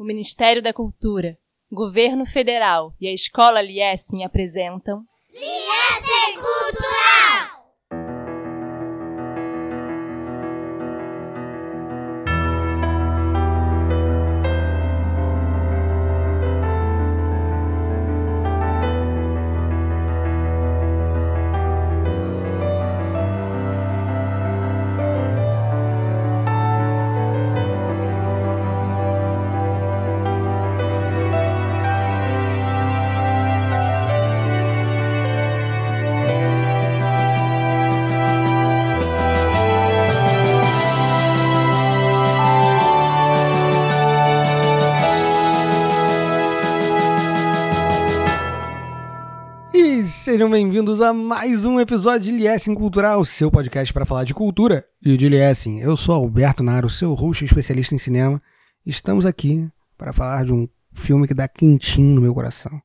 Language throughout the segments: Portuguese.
o Ministério da Cultura, Governo Federal e a Escola Liessing apresentam Liessing Cultural! Sejam bem-vindos a mais um episódio de Liessing Cultural, seu podcast para falar de cultura e de Liessing. Eu sou Alberto Naro, seu host especialista em cinema. Estamos aqui para falar de um filme que dá quentinho no meu coração.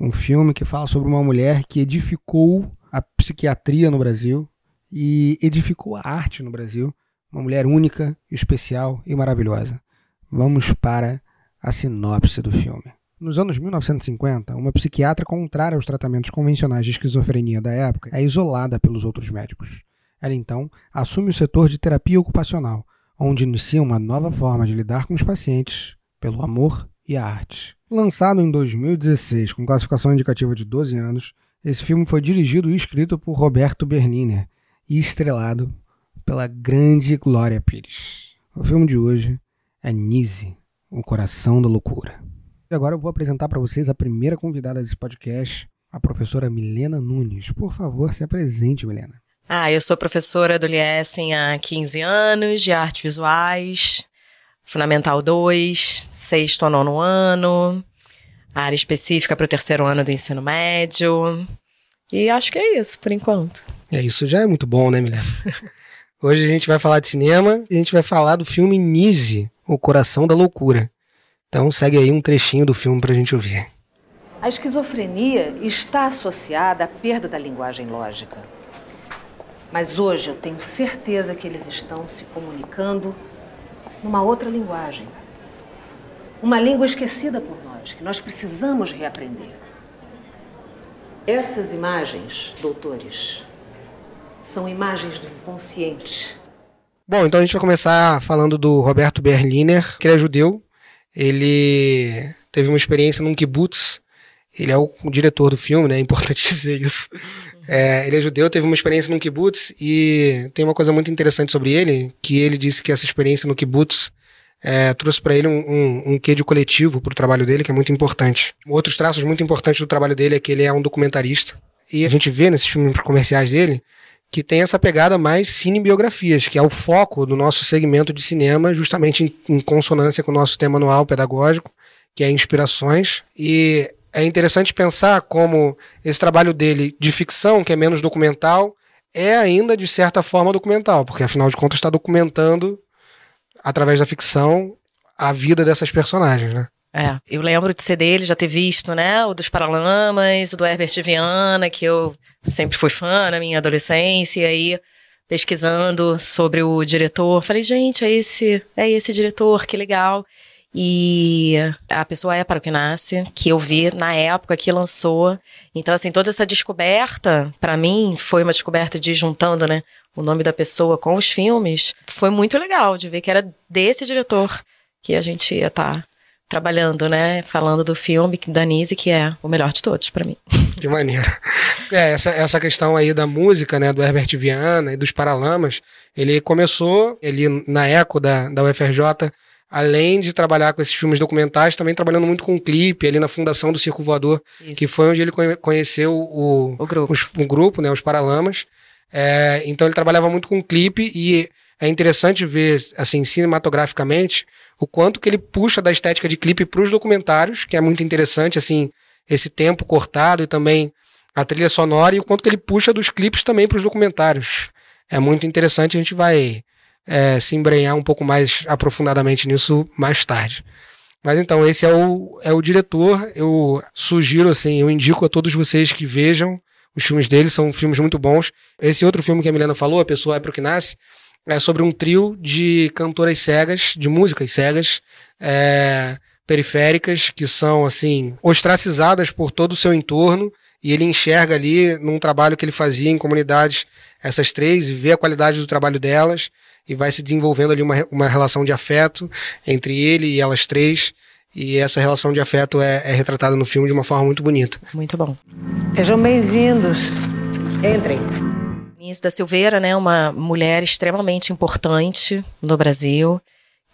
Um filme que fala sobre uma mulher que edificou a psiquiatria no Brasil e edificou a arte no Brasil. Uma mulher única, especial e maravilhosa. Vamos para a sinopse do filme. Nos anos 1950, uma psiquiatra contrária aos tratamentos convencionais de esquizofrenia da época é isolada pelos outros médicos. Ela então assume o setor de terapia ocupacional, onde inicia uma nova forma de lidar com os pacientes pelo amor e a arte. Lançado em 2016 com classificação indicativa de 12 anos, esse filme foi dirigido e escrito por Roberto Berniner e estrelado pela grande Glória Pires. O filme de hoje é Nise, o coração da loucura. E agora eu vou apresentar para vocês a primeira convidada desse podcast, a professora Milena Nunes. Por favor, se apresente, Milena. Ah, eu sou professora do Liesen há 15 anos, de artes visuais, Fundamental 2, sexto ou nono ano, área específica para o terceiro ano do ensino médio. E acho que é isso, por enquanto. É, isso já é muito bom, né, Milena? Hoje a gente vai falar de cinema e a gente vai falar do filme Nise, O Coração da Loucura. Então segue aí um trechinho do filme para a gente ouvir. A esquizofrenia está associada à perda da linguagem lógica. Mas hoje eu tenho certeza que eles estão se comunicando numa outra linguagem. Uma língua esquecida por nós, que nós precisamos reaprender. Essas imagens, doutores, são imagens do inconsciente. Bom, então a gente vai começar falando do Roberto Berliner, que ele é judeu, ele teve uma experiência num kibbutz. Ele é o, diretor do filme, né? É importante dizer isso. É, ele é judeu, teve uma experiência num kibbutz e tem uma coisa muito interessante sobre ele, que ele disse que essa experiência no kibbutz é, trouxe para ele um, um, um, quê de coletivo para o trabalho dele, que é muito importante. Outros traços muito importantes do trabalho dele é que ele é um documentarista. E a gente vê nesses filmes comerciais dele que tem essa pegada mais cinebiografias, que é o foco do nosso segmento de cinema, justamente em, em consonância com o nosso tema anual pedagógico, que é inspirações. E é interessante pensar como esse trabalho dele de ficção, que é menos documental, é ainda de certa forma documental, porque afinal de contas está documentando através da ficção a vida dessas personagens, né? É, eu lembro de ser dele, já ter visto, né, o dos Paralamas, o do Herbert Viana, que eu sempre fui fã na minha adolescência, e aí pesquisando sobre o diretor, falei, gente, é esse, é esse diretor, que legal. E a pessoa é para o que nasce, que eu vi na época que lançou. Então, assim, toda essa descoberta, para mim, foi uma descoberta de juntando, né, o nome da pessoa com os filmes. Foi muito legal de ver que era desse diretor que a gente ia estar tá trabalhando, né? Falando do filme da Nise, que é o melhor de todos para mim. Que maneiro. É, essa, essa questão aí da música, né, do Herbert Viana e dos Paralamas, ele começou ele na Eco da, da UFRJ, além de trabalhar com esses filmes documentais, também trabalhando muito com clipe ali na fundação do Circo Voador, Isso. que foi onde ele conheceu o, o grupo, os, o grupo né, os Paralamas. É, então ele trabalhava muito com clipe e é interessante ver, assim, cinematograficamente, o quanto que ele puxa da estética de clipe para os documentários, que é muito interessante, assim, esse tempo cortado e também a trilha sonora, e o quanto que ele puxa dos clipes também para os documentários. É muito interessante, a gente vai é, se embrenhar um pouco mais aprofundadamente nisso mais tarde. Mas então, esse é o, é o diretor. Eu sugiro, assim, eu indico a todos vocês que vejam os filmes dele, são filmes muito bons. Esse outro filme que a Milena falou, A Pessoa é Pro Que Nasce, é sobre um trio de cantoras cegas, de músicas cegas, é, periféricas que são assim ostracizadas por todo o seu entorno e ele enxerga ali num trabalho que ele fazia em comunidades essas três e vê a qualidade do trabalho delas e vai se desenvolvendo ali uma, uma relação de afeto entre ele e elas três e essa relação de afeto é, é retratada no filme de uma forma muito bonita. Muito bom. Sejam bem-vindos. Entrem. Inês da Silveira, né, uma mulher extremamente importante no Brasil,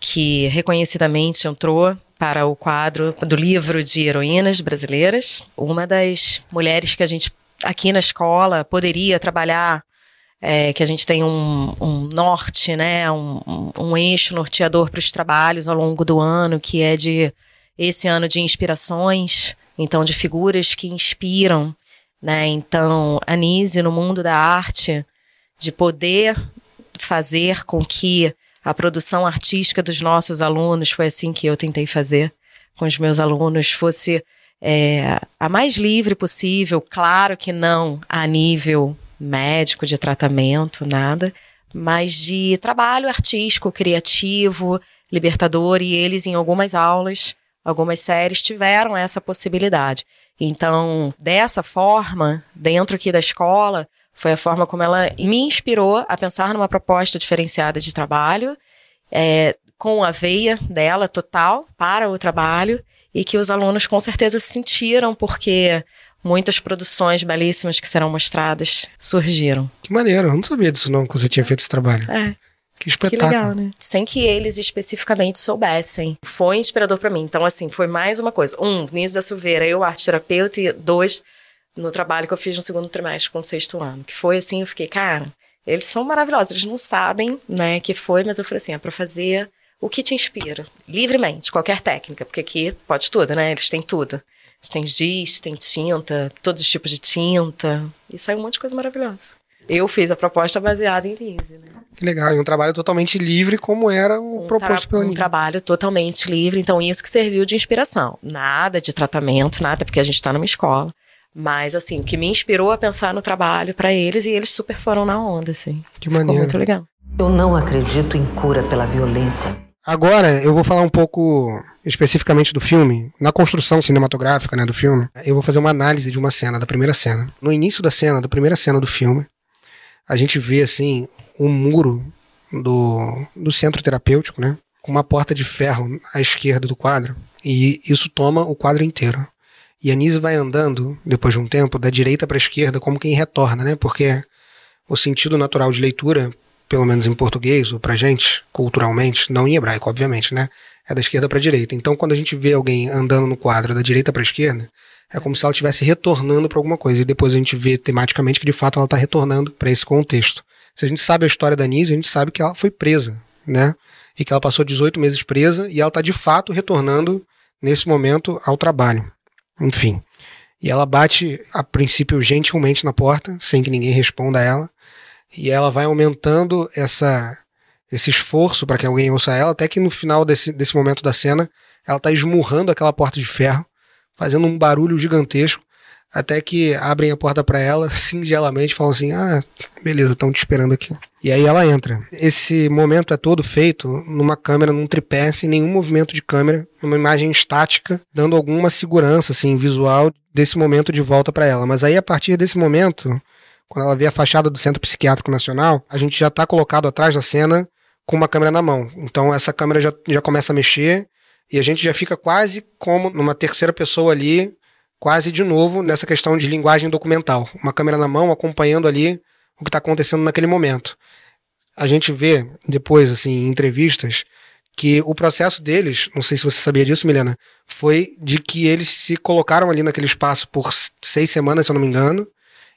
que reconhecidamente entrou para o quadro do livro de heroínas brasileiras. Uma das mulheres que a gente aqui na escola poderia trabalhar, é, que a gente tem um, um norte, né, um, um eixo norteador para os trabalhos ao longo do ano, que é de esse ano de inspirações, então de figuras que inspiram, né? Então, a Nise no mundo da arte, de poder fazer com que a produção artística dos nossos alunos, foi assim que eu tentei fazer com os meus alunos, fosse é, a mais livre possível, claro que não a nível médico, de tratamento, nada, mas de trabalho artístico, criativo, libertador, e eles em algumas aulas Algumas séries tiveram essa possibilidade. Então, dessa forma, dentro aqui da escola, foi a forma como ela me inspirou a pensar numa proposta diferenciada de trabalho, é, com a veia dela total para o trabalho, e que os alunos com certeza sentiram, porque muitas produções belíssimas que serão mostradas surgiram. Que maneiro, eu não sabia disso não, que você tinha feito esse trabalho. É. Que espetáculo. Que legal, né? Sem que eles especificamente soubessem. Foi inspirador para mim. Então, assim, foi mais uma coisa. Um, Nise da Silveira, eu, arte terapeuta, e dois, no trabalho que eu fiz no segundo trimestre com o sexto ano. Que foi assim, eu fiquei, cara, eles são maravilhosos. Eles não sabem, né, que foi, mas eu falei assim, é pra fazer o que te inspira. Livremente, qualquer técnica. Porque aqui pode tudo, né? Eles têm tudo. Eles têm giz, tem tinta, todos os tipos de tinta. E saiu um monte de coisa maravilhosa. Eu fiz a proposta baseada em Lise, né? Que legal, e um trabalho totalmente livre, como era o um proposto pela Um Lise. trabalho totalmente livre, então isso que serviu de inspiração. Nada de tratamento, nada, porque a gente está numa escola. Mas, assim, o que me inspirou a pensar no trabalho para eles, e eles super foram na onda, assim. Que Ficou maneiro. muito legal. Eu não acredito em cura pela violência. Agora eu vou falar um pouco especificamente do filme, na construção cinematográfica né, do filme. Eu vou fazer uma análise de uma cena, da primeira cena. No início da cena, da primeira cena do filme, a gente vê assim um muro do, do centro terapêutico, né? Com uma porta de ferro à esquerda do quadro. E isso toma o quadro inteiro. E a Nise vai andando, depois de um tempo, da direita para a esquerda, como quem retorna, né? Porque o sentido natural de leitura, pelo menos em português, ou pra gente, culturalmente, não em hebraico, obviamente, né? É da esquerda para a direita. Então, quando a gente vê alguém andando no quadro da direita para a esquerda, é como se ela estivesse retornando para alguma coisa. E depois a gente vê tematicamente que de fato ela está retornando para esse contexto. Se a gente sabe a história da Nise, a gente sabe que ela foi presa, né? E que ela passou 18 meses presa e ela está de fato retornando nesse momento ao trabalho. Enfim. E ela bate, a princípio, gentilmente na porta, sem que ninguém responda a ela. E ela vai aumentando essa, esse esforço para que alguém ouça ela, até que no final desse, desse momento da cena, ela está esmurrando aquela porta de ferro, fazendo um barulho gigantesco, até que abrem a porta para ela, singelamente, falam assim: ah, beleza, estão te esperando aqui. E aí ela entra. Esse momento é todo feito numa câmera, num tripé, sem nenhum movimento de câmera, numa imagem estática, dando alguma segurança assim, visual desse momento de volta para ela. Mas aí, a partir desse momento, quando ela vê a fachada do Centro Psiquiátrico Nacional, a gente já está colocado atrás da cena com uma câmera na mão. Então essa câmera já, já começa a mexer e a gente já fica quase como numa terceira pessoa ali, quase de novo nessa questão de linguagem documental. Uma câmera na mão acompanhando ali o que está acontecendo naquele momento. A gente vê depois, assim, em entrevistas, que o processo deles, não sei se você sabia disso, Milena, foi de que eles se colocaram ali naquele espaço por seis semanas, se eu não me engano,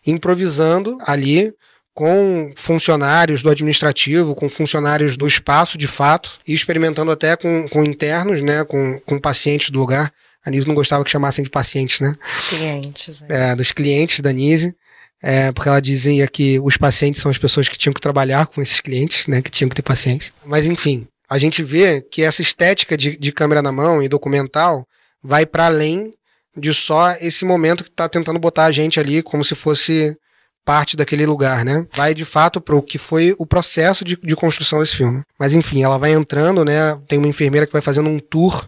improvisando ali com funcionários do administrativo, com funcionários do espaço de fato, e experimentando até com, com internos, né, com, com pacientes do lugar. A Nise não gostava que chamassem de pacientes, né? Clientes. né? É, dos clientes da Nise, é, porque ela dizia que os pacientes são as pessoas que tinham que trabalhar com esses clientes, né, que tinham que ter paciência. Mas enfim, a gente vê que essa estética de, de câmera na mão e documental vai para além de só esse momento que está tentando botar a gente ali como se fosse parte daquele lugar, né? Vai de fato para o que foi o processo de, de construção desse filme. Mas enfim, ela vai entrando, né? Tem uma enfermeira que vai fazendo um tour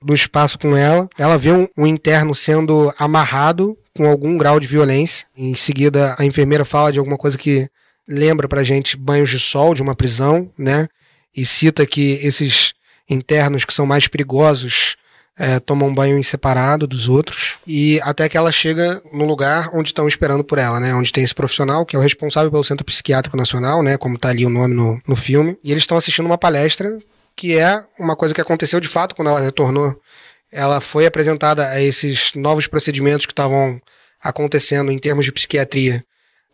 do espaço com ela. Ela vê um, um interno sendo amarrado com algum grau de violência. Em seguida, a enfermeira fala de alguma coisa que lembra pra gente banhos de sol de uma prisão, né? E cita que esses internos que são mais perigosos é, tomam banho em separado dos outros. E até que ela chega no lugar onde estão esperando por ela, né? Onde tem esse profissional, que é o responsável pelo Centro Psiquiátrico Nacional, né? Como tá ali o nome no, no filme. E eles estão assistindo uma palestra que é uma coisa que aconteceu de fato quando ela retornou. Ela foi apresentada a esses novos procedimentos que estavam acontecendo em termos de psiquiatria,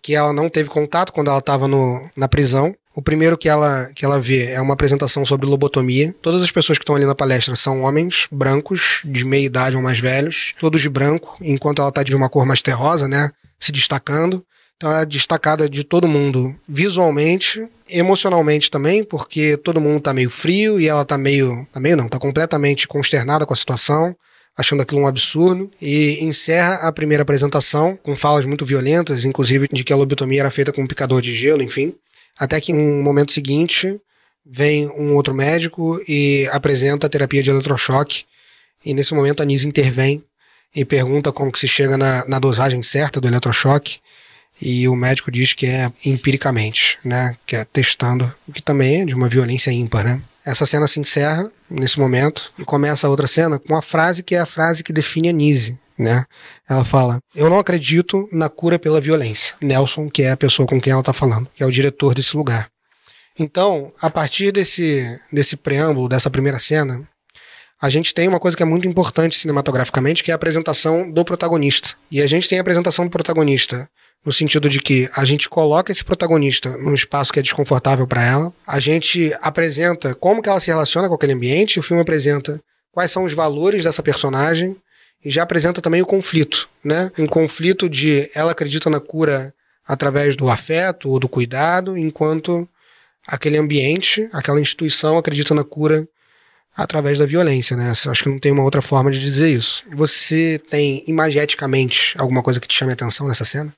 que ela não teve contato quando ela estava na prisão. O primeiro que ela, que ela vê é uma apresentação sobre lobotomia. Todas as pessoas que estão ali na palestra são homens brancos, de meia idade ou mais velhos, todos de branco, enquanto ela está de uma cor mais terrosa, né? Se destacando. Então ela é destacada de todo mundo visualmente, emocionalmente também, porque todo mundo tá meio frio e ela tá meio. Tá meio não, tá completamente consternada com a situação, achando aquilo um absurdo. E encerra a primeira apresentação com falas muito violentas, inclusive de que a lobotomia era feita com um picador de gelo, enfim. Até que em um momento seguinte vem um outro médico e apresenta a terapia de eletrochoque. E nesse momento a Nise intervém e pergunta como que se chega na, na dosagem certa do eletrochoque e o médico diz que é empiricamente, né, que é testando, o que também é de uma violência ímpar, né. Essa cena se encerra nesse momento e começa a outra cena com uma frase que é a frase que define a Nise, né? Ela fala: "Eu não acredito na cura pela violência". Nelson, que é a pessoa com quem ela está falando, que é o diretor desse lugar. Então, a partir desse desse preâmbulo, dessa primeira cena, a gente tem uma coisa que é muito importante cinematograficamente, que é a apresentação do protagonista. E a gente tem a apresentação do protagonista no sentido de que a gente coloca esse protagonista num espaço que é desconfortável para ela, a gente apresenta como que ela se relaciona com aquele ambiente, o filme apresenta quais são os valores dessa personagem e já apresenta também o conflito, né? Um conflito de ela acredita na cura através do afeto ou do cuidado, enquanto aquele ambiente, aquela instituição acredita na cura através da violência, né? Acho que não tem uma outra forma de dizer isso. Você tem imageticamente alguma coisa que te chame a atenção nessa cena?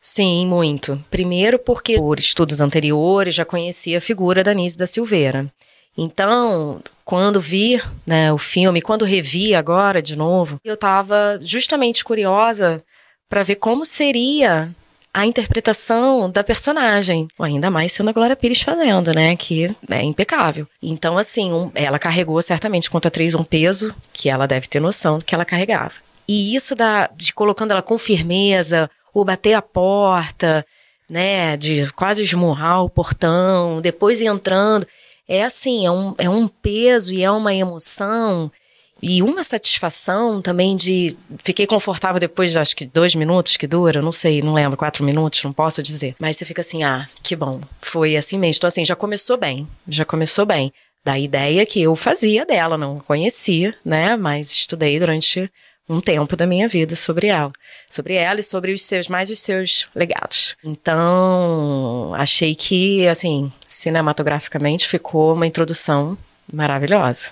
Sim, muito. Primeiro porque por estudos anteriores já conhecia a figura da Nise da Silveira. Então, quando vi né, o filme, quando revi agora de novo, eu estava justamente curiosa para ver como seria a interpretação da personagem. Ainda mais sendo a Glória Pires fazendo, né? Que é impecável. Então, assim, um, ela carregou certamente contra atriz um peso que ela deve ter noção que ela carregava. E isso da, de colocando ela com firmeza, o bater a porta, né, de quase esmurrar o portão, depois entrando. É assim, é um, é um peso e é uma emoção e uma satisfação também de. Fiquei confortável depois de acho que dois minutos que dura, não sei, não lembro, quatro minutos, não posso dizer. Mas você fica assim, ah, que bom, foi assim mesmo. Então, assim, já começou bem, já começou bem. Da ideia que eu fazia dela, não conhecia, né, mas estudei durante um tempo da minha vida sobre ela, sobre ela e sobre os seus mais os seus legados. Então, achei que assim, cinematograficamente ficou uma introdução maravilhosa.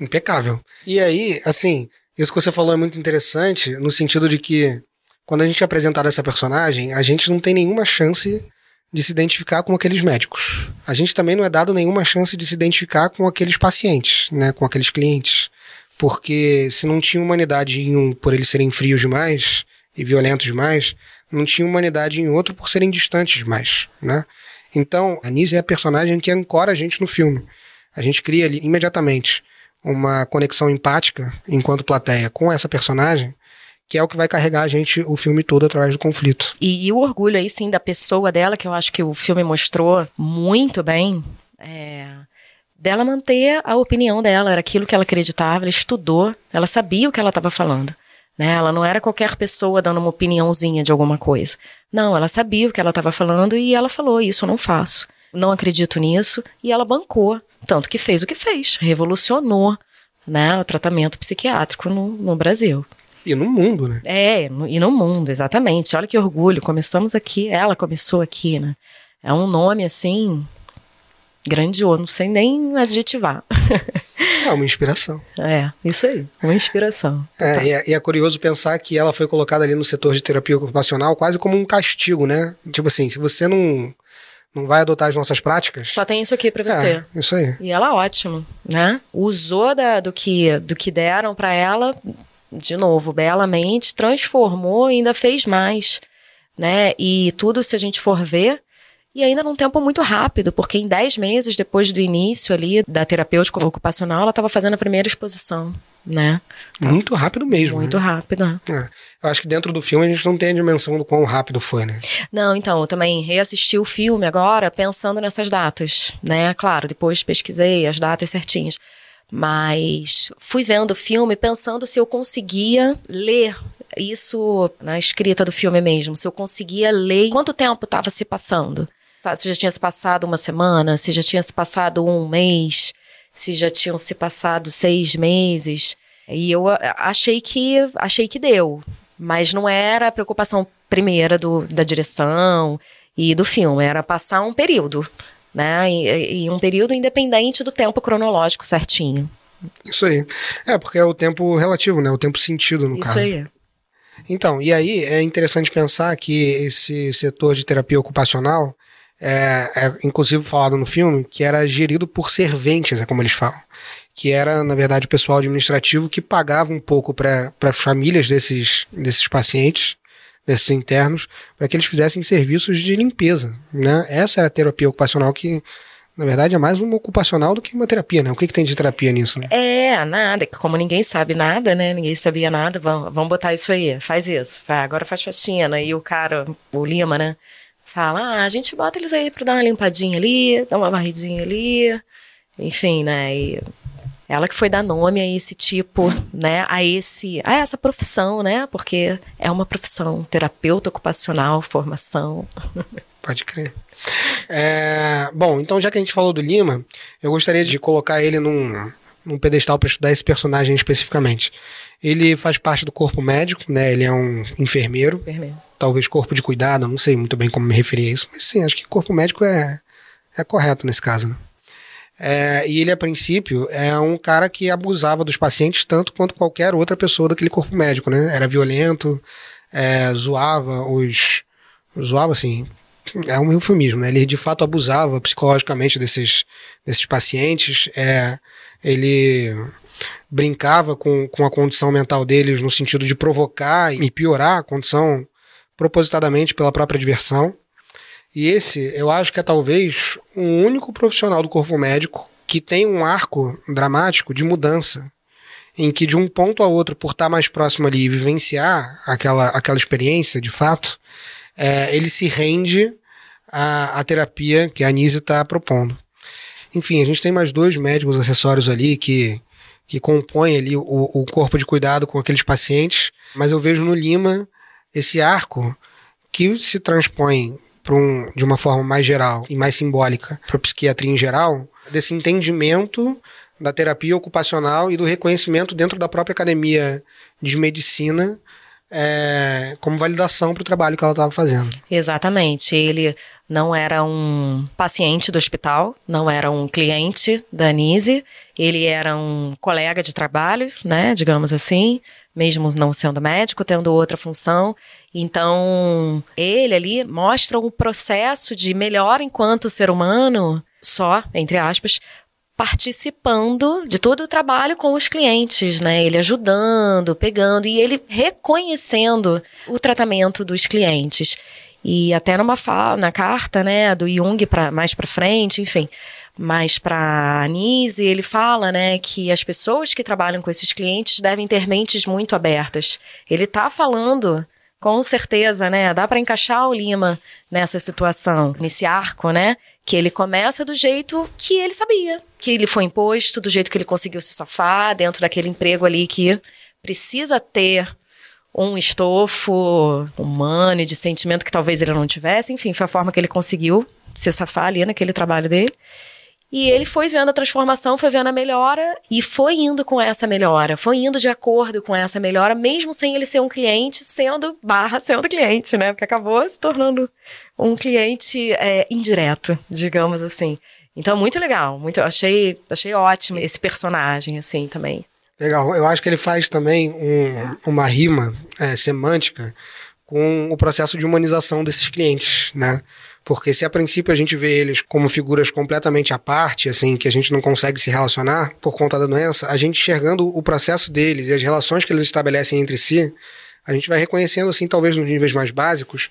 Impecável. E aí, assim, isso que você falou é muito interessante no sentido de que quando a gente é apresentado essa personagem, a gente não tem nenhuma chance de se identificar com aqueles médicos. A gente também não é dado nenhuma chance de se identificar com aqueles pacientes, né, com aqueles clientes porque se não tinha humanidade em um por eles serem frios demais e violentos demais, não tinha humanidade em outro por serem distantes demais, né? Então, a Nise é a personagem que ancora a gente no filme. A gente cria ali imediatamente uma conexão empática enquanto plateia com essa personagem, que é o que vai carregar a gente o filme todo através do conflito. E, e o orgulho aí sim da pessoa dela, que eu acho que o filme mostrou muito bem. É dela manter a opinião dela, era aquilo que ela acreditava, ela estudou, ela sabia o que ela estava falando. Né? Ela não era qualquer pessoa dando uma opiniãozinha de alguma coisa. Não, ela sabia o que ela estava falando e ela falou: Isso eu não faço, não acredito nisso. E ela bancou, tanto que fez o que fez, revolucionou né, o tratamento psiquiátrico no, no Brasil. E no mundo, né? É, no, e no mundo, exatamente. Olha que orgulho. Começamos aqui, ela começou aqui, né? É um nome assim grandioso, não sei nem adjetivar. É uma inspiração. É, isso aí, uma inspiração. É, tá. e, é, e, é, curioso pensar que ela foi colocada ali no setor de terapia ocupacional quase como um castigo, né? Tipo assim, se você não não vai adotar as nossas práticas. Só tem isso aqui pra você. É, isso aí. E ela ótimo, né? Usou da, do, que, do que deram pra ela, de novo, belamente, transformou e ainda fez mais, né? E tudo, se a gente for ver, e ainda num tempo muito rápido, porque em 10 meses depois do início ali da terapêutica ocupacional, ela estava fazendo a primeira exposição, né? Muito rápido mesmo. Muito né? rápido. né? É. Eu acho que dentro do filme a gente não tem a dimensão do quão rápido foi, né? Não, então, eu também reassisti o filme agora pensando nessas datas, né? Claro, depois pesquisei as datas certinhas. Mas fui vendo o filme pensando se eu conseguia ler isso na escrita do filme mesmo, se eu conseguia ler quanto tempo estava se passando. Sabe, se já tinha se passado uma semana, se já tinha se passado um mês, se já tinham se passado seis meses. E eu a- achei que achei que deu, mas não era a preocupação primeira do, da direção e do filme, era passar um período, né? E, e um período independente do tempo cronológico certinho. Isso aí. É, porque é o tempo relativo, né? O tempo sentido, no Isso caso. aí. Então, e aí é interessante pensar que esse setor de terapia ocupacional é, é inclusive falado no filme que era gerido por serventes, é como eles falam. Que era, na verdade, o pessoal administrativo que pagava um pouco para as famílias desses, desses pacientes, desses internos, para que eles fizessem serviços de limpeza. Né? Essa era a terapia ocupacional que, na verdade, é mais uma ocupacional do que uma terapia, né? O que, que tem de terapia nisso, né? É, nada, como ninguém sabe nada, né? Ninguém sabia nada, vamos, vamos botar isso aí, faz isso, agora faz faxina. E o cara, o Lima, né? Fala, ah, a gente bota eles aí pra dar uma limpadinha ali, dar uma varridinha ali, enfim, né? E ela que foi dar nome a esse tipo, né? A esse, a essa profissão, né? Porque é uma profissão, terapeuta ocupacional, formação. Pode crer. É, bom, então já que a gente falou do Lima, eu gostaria de colocar ele num, num pedestal para estudar esse personagem especificamente. Ele faz parte do corpo médico, né? Ele é um enfermeiro, Enfermeiro. Talvez corpo de cuidado, não sei muito bem como me referir a isso, mas sim, acho que corpo médico é, é correto nesse caso. Né? É, e ele, a princípio, é um cara que abusava dos pacientes tanto quanto qualquer outra pessoa daquele corpo médico, né? Era violento, é, zoava os. Zoava, assim. É um eufemismo, né? Ele de fato abusava psicologicamente desses, desses pacientes. É, ele brincava com, com a condição mental deles no sentido de provocar e piorar a condição propositadamente pela própria diversão. E esse, eu acho que é talvez o único profissional do corpo médico que tem um arco dramático de mudança, em que de um ponto a outro, por estar mais próximo ali e vivenciar aquela, aquela experiência de fato, é, ele se rende à, à terapia que a Anise está propondo. Enfim, a gente tem mais dois médicos acessórios ali que, que compõem ali o, o corpo de cuidado com aqueles pacientes, mas eu vejo no Lima esse arco que se transpõe um, de uma forma mais geral e mais simbólica para a psiquiatria em geral, desse entendimento da terapia ocupacional e do reconhecimento dentro da própria academia de medicina é, como validação para o trabalho que ela estava fazendo. Exatamente. Ele não era um paciente do hospital, não era um cliente da Anise, ele era um colega de trabalho, né, digamos assim, mesmo não sendo médico, tendo outra função. Então, ele ali mostra um processo de melhor enquanto ser humano, só, entre aspas, participando de todo o trabalho com os clientes, né? Ele ajudando, pegando e ele reconhecendo o tratamento dos clientes. E até numa fala, na carta, né, do Jung para mais para frente, enfim, mais para Anise, ele fala, né, que as pessoas que trabalham com esses clientes devem ter mentes muito abertas. Ele tá falando com certeza, né? Dá para encaixar o Lima nessa situação, nesse arco, né? Que ele começa do jeito que ele sabia, que ele foi imposto, do jeito que ele conseguiu se safar, dentro daquele emprego ali que precisa ter um estofo humano e de sentimento que talvez ele não tivesse. Enfim, foi a forma que ele conseguiu se safar ali naquele trabalho dele. E ele foi vendo a transformação, foi vendo a melhora e foi indo com essa melhora, foi indo de acordo com essa melhora, mesmo sem ele ser um cliente, sendo barra sendo cliente, né? Porque acabou se tornando um cliente é, indireto, digamos assim. Então, muito legal, muito, achei, achei ótimo esse personagem, assim, também. Legal, eu acho que ele faz também um, uma rima é, semântica com o processo de humanização desses clientes, né? Porque se a princípio a gente vê eles como figuras completamente à parte, assim, que a gente não consegue se relacionar por conta da doença, a gente enxergando o processo deles e as relações que eles estabelecem entre si, a gente vai reconhecendo, assim, talvez nos níveis mais básicos,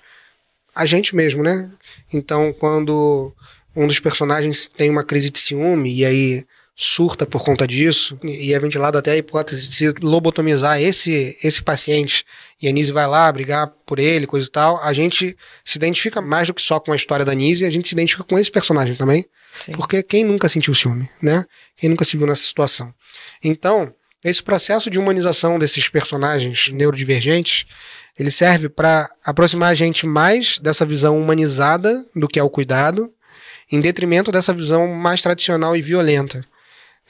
a gente mesmo, né? Então, quando um dos personagens tem uma crise de ciúme e aí surta por conta disso, e é ventilado até a hipótese de se lobotomizar esse, esse paciente, e a Nise vai lá brigar por ele, coisa e tal, a gente se identifica mais do que só com a história da Nise, a gente se identifica com esse personagem também, Sim. porque quem nunca sentiu ciúme, né? Quem nunca se viu nessa situação. Então, esse processo de humanização desses personagens neurodivergentes, ele serve para aproximar a gente mais dessa visão humanizada do que é o cuidado, em detrimento dessa visão mais tradicional e violenta.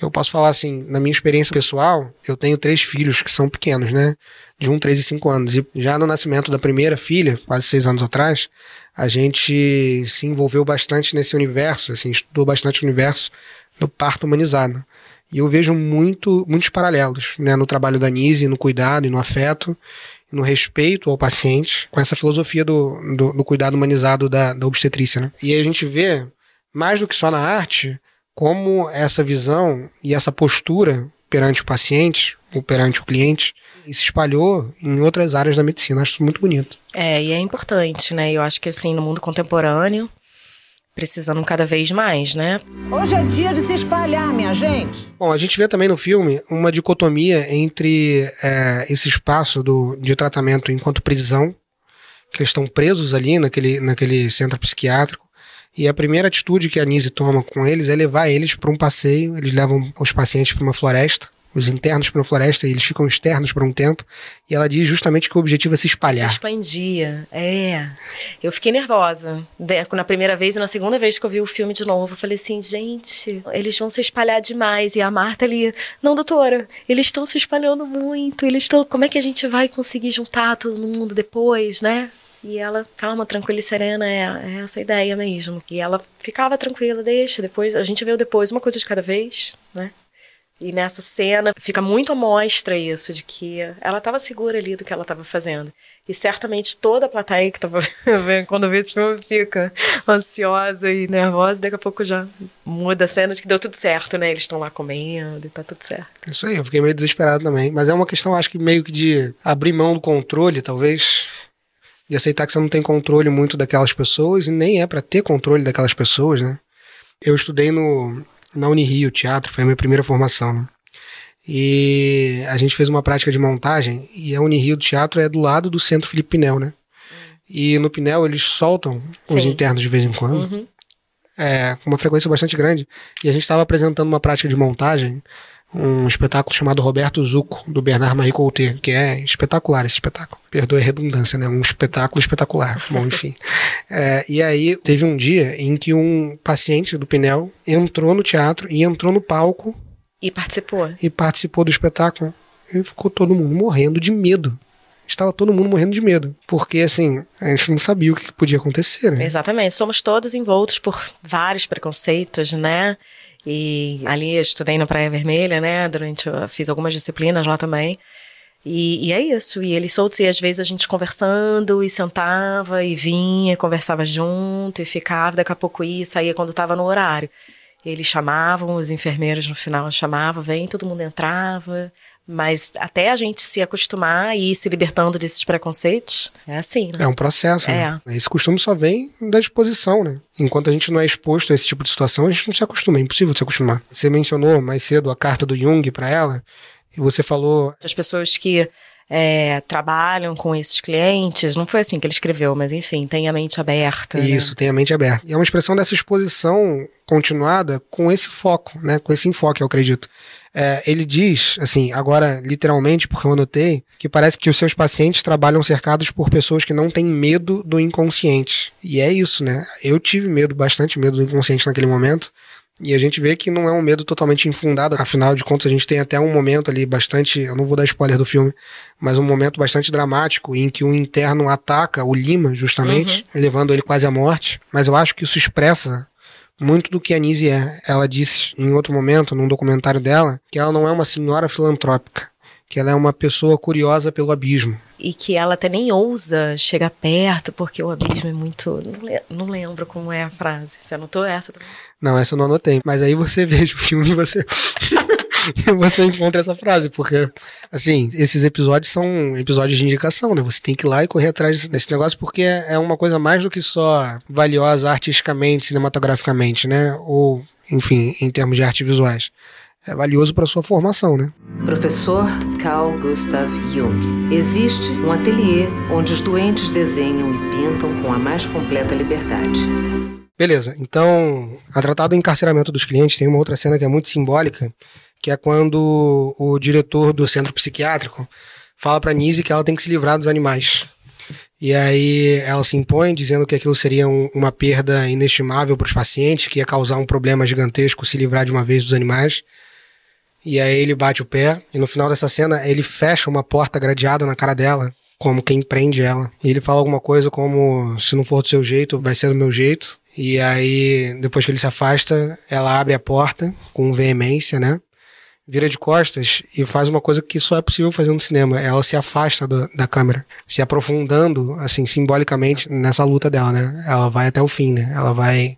Eu posso falar assim, na minha experiência pessoal, eu tenho três filhos que são pequenos, né? De 1, 3 e 5 anos. E já no nascimento da primeira filha, quase seis anos atrás, a gente se envolveu bastante nesse universo, assim, estudou bastante o universo do parto humanizado. E eu vejo muito, muitos paralelos, né? No trabalho da Nise, no cuidado e no afeto, no respeito ao paciente, com essa filosofia do, do, do cuidado humanizado da, da obstetrícia, né? E aí a gente vê, mais do que só na arte, como essa visão e essa postura perante o paciente ou perante o cliente se espalhou em outras áreas da medicina. Acho isso muito bonito. É, e é importante, né? Eu acho que assim, no mundo contemporâneo, precisando cada vez mais, né? Hoje é dia de se espalhar, minha gente. Bom, a gente vê também no filme uma dicotomia entre é, esse espaço do, de tratamento enquanto prisão, que eles estão presos ali naquele, naquele centro psiquiátrico, e a primeira atitude que a Nise toma com eles é levar eles para um passeio. Eles levam os pacientes para uma floresta, os internos para uma floresta, e eles ficam externos por um tempo. E ela diz justamente que o objetivo é se espalhar. Se expandia, é. Eu fiquei nervosa na primeira vez e na segunda vez que eu vi o filme de novo. Eu falei assim, gente, eles vão se espalhar demais. E a Marta ali, não, doutora, eles estão se espalhando muito. Eles estão. Como é que a gente vai conseguir juntar todo mundo depois, né? E ela, calma, tranquila e serena, é, é essa ideia mesmo. E ela ficava tranquila, deixa, depois, a gente vê o depois, uma coisa de cada vez, né? E nessa cena fica muito à mostra isso, de que ela estava segura ali do que ela estava fazendo. E certamente toda a plateia que estava vendo, quando vê esse filme, fica ansiosa e nervosa, daqui a pouco já muda a cena de que deu tudo certo, né? Eles estão lá comendo e tá tudo certo. Isso aí, eu fiquei meio desesperado também. Mas é uma questão, acho que meio que de abrir mão do controle, talvez. De aceitar que você não tem controle muito daquelas pessoas, e nem é para ter controle daquelas pessoas, né? Eu estudei no, na Unirio Teatro, foi a minha primeira formação, né? E a gente fez uma prática de montagem, e a Unirio Teatro é do lado do Centro Felipe Pinel, né? E no Pinel eles soltam os Sim. internos de vez em quando Uhum. é, com uma frequência bastante grande. E a gente estava apresentando uma prática de montagem, um espetáculo chamado Roberto Zucco, do Bernard Marie Coulter, que é espetacular esse espetáculo. Perdoe a redundância, né? Um espetáculo espetacular. Bom, enfim. É, e aí teve um dia em que um paciente do Pinel entrou no teatro e entrou no palco E participou. e participou do espetáculo. E ficou todo mundo morrendo de medo. Estava todo mundo morrendo de medo. Porque, assim, a gente não sabia o que podia acontecer, né? Exatamente. Somos todos envoltos por vários preconceitos, né? E ali estudei no Praia Vermelha, né? Durante fiz algumas disciplinas lá também. E, e é isso. E eles soltos e às vezes a gente conversando e sentava e vinha, conversava junto e ficava. Daqui a pouco ia, saía quando estava no horário. Eles chamavam, os enfermeiros no final chamavam, vem, todo mundo entrava. Mas até a gente se acostumar e ir se libertando desses preconceitos, é assim, né? É um processo, né? Esse costume só vem da exposição, né? Enquanto a gente não é exposto a esse tipo de situação, a gente não se acostuma, é impossível se acostumar. Você mencionou mais cedo a carta do Jung para ela, e você falou As pessoas que é, trabalham com esses clientes, não foi assim que ele escreveu, mas enfim, tem a mente aberta. né? isso, tem a mente aberta. E é uma expressão dessa exposição continuada com esse foco, né? Com esse enfoque, eu acredito. É, ele diz, assim, agora literalmente, porque eu anotei, que parece que os seus pacientes trabalham cercados por pessoas que não têm medo do inconsciente. E é isso, né? Eu tive medo, bastante medo do inconsciente naquele momento. E a gente vê que não é um medo totalmente infundado, afinal de contas, a gente tem até um momento ali bastante. Eu não vou dar spoiler do filme, mas um momento bastante dramático em que um interno ataca o Lima, justamente, levando ele quase à morte. Mas eu acho que isso expressa muito do que a Nise é. Ela disse em outro momento, num documentário dela, que ela não é uma senhora filantrópica. que ela é uma pessoa curiosa pelo abismo. E que ela até nem ousa chegar perto, porque o abismo é muito. Não, le não lembro como é a frase. Você anotou essa também? Não, essa eu não anotei. Mas aí você veja o filme e você. você encontra essa frase, porque, assim, esses episódios são episódios de indicação, né? Você tem que ir lá e correr atrás desse negócio, porque é uma coisa mais do que só valiosa artisticamente, cinematograficamente, né? Ou, enfim, em termos de arte visuais é valioso para sua formação, né? Professor Carl Gustav Jung. Existe um ateliê onde os doentes desenham e pintam com a mais completa liberdade. Beleza, então, a tratar do encarceramento dos clientes, tem uma outra cena que é muito simbólica, que é quando o diretor do centro psiquiátrico fala para Nise que ela tem que se livrar dos animais. E aí ela se impõe, dizendo que aquilo seria um, uma perda inestimável para os pacientes, que ia causar um problema gigantesco se livrar de uma vez dos animais. E aí ele bate o pé, e no final dessa cena ele fecha uma porta gradeada na cara dela, como quem prende ela. E ele fala alguma coisa como: se não for do seu jeito, vai ser do meu jeito. E aí, depois que ele se afasta, ela abre a porta com veemência, né? Vira de costas e faz uma coisa que só é possível fazer no cinema. Ela se afasta do, da câmera, se aprofundando, assim, simbolicamente nessa luta dela, né? Ela vai até o fim, né? Ela vai,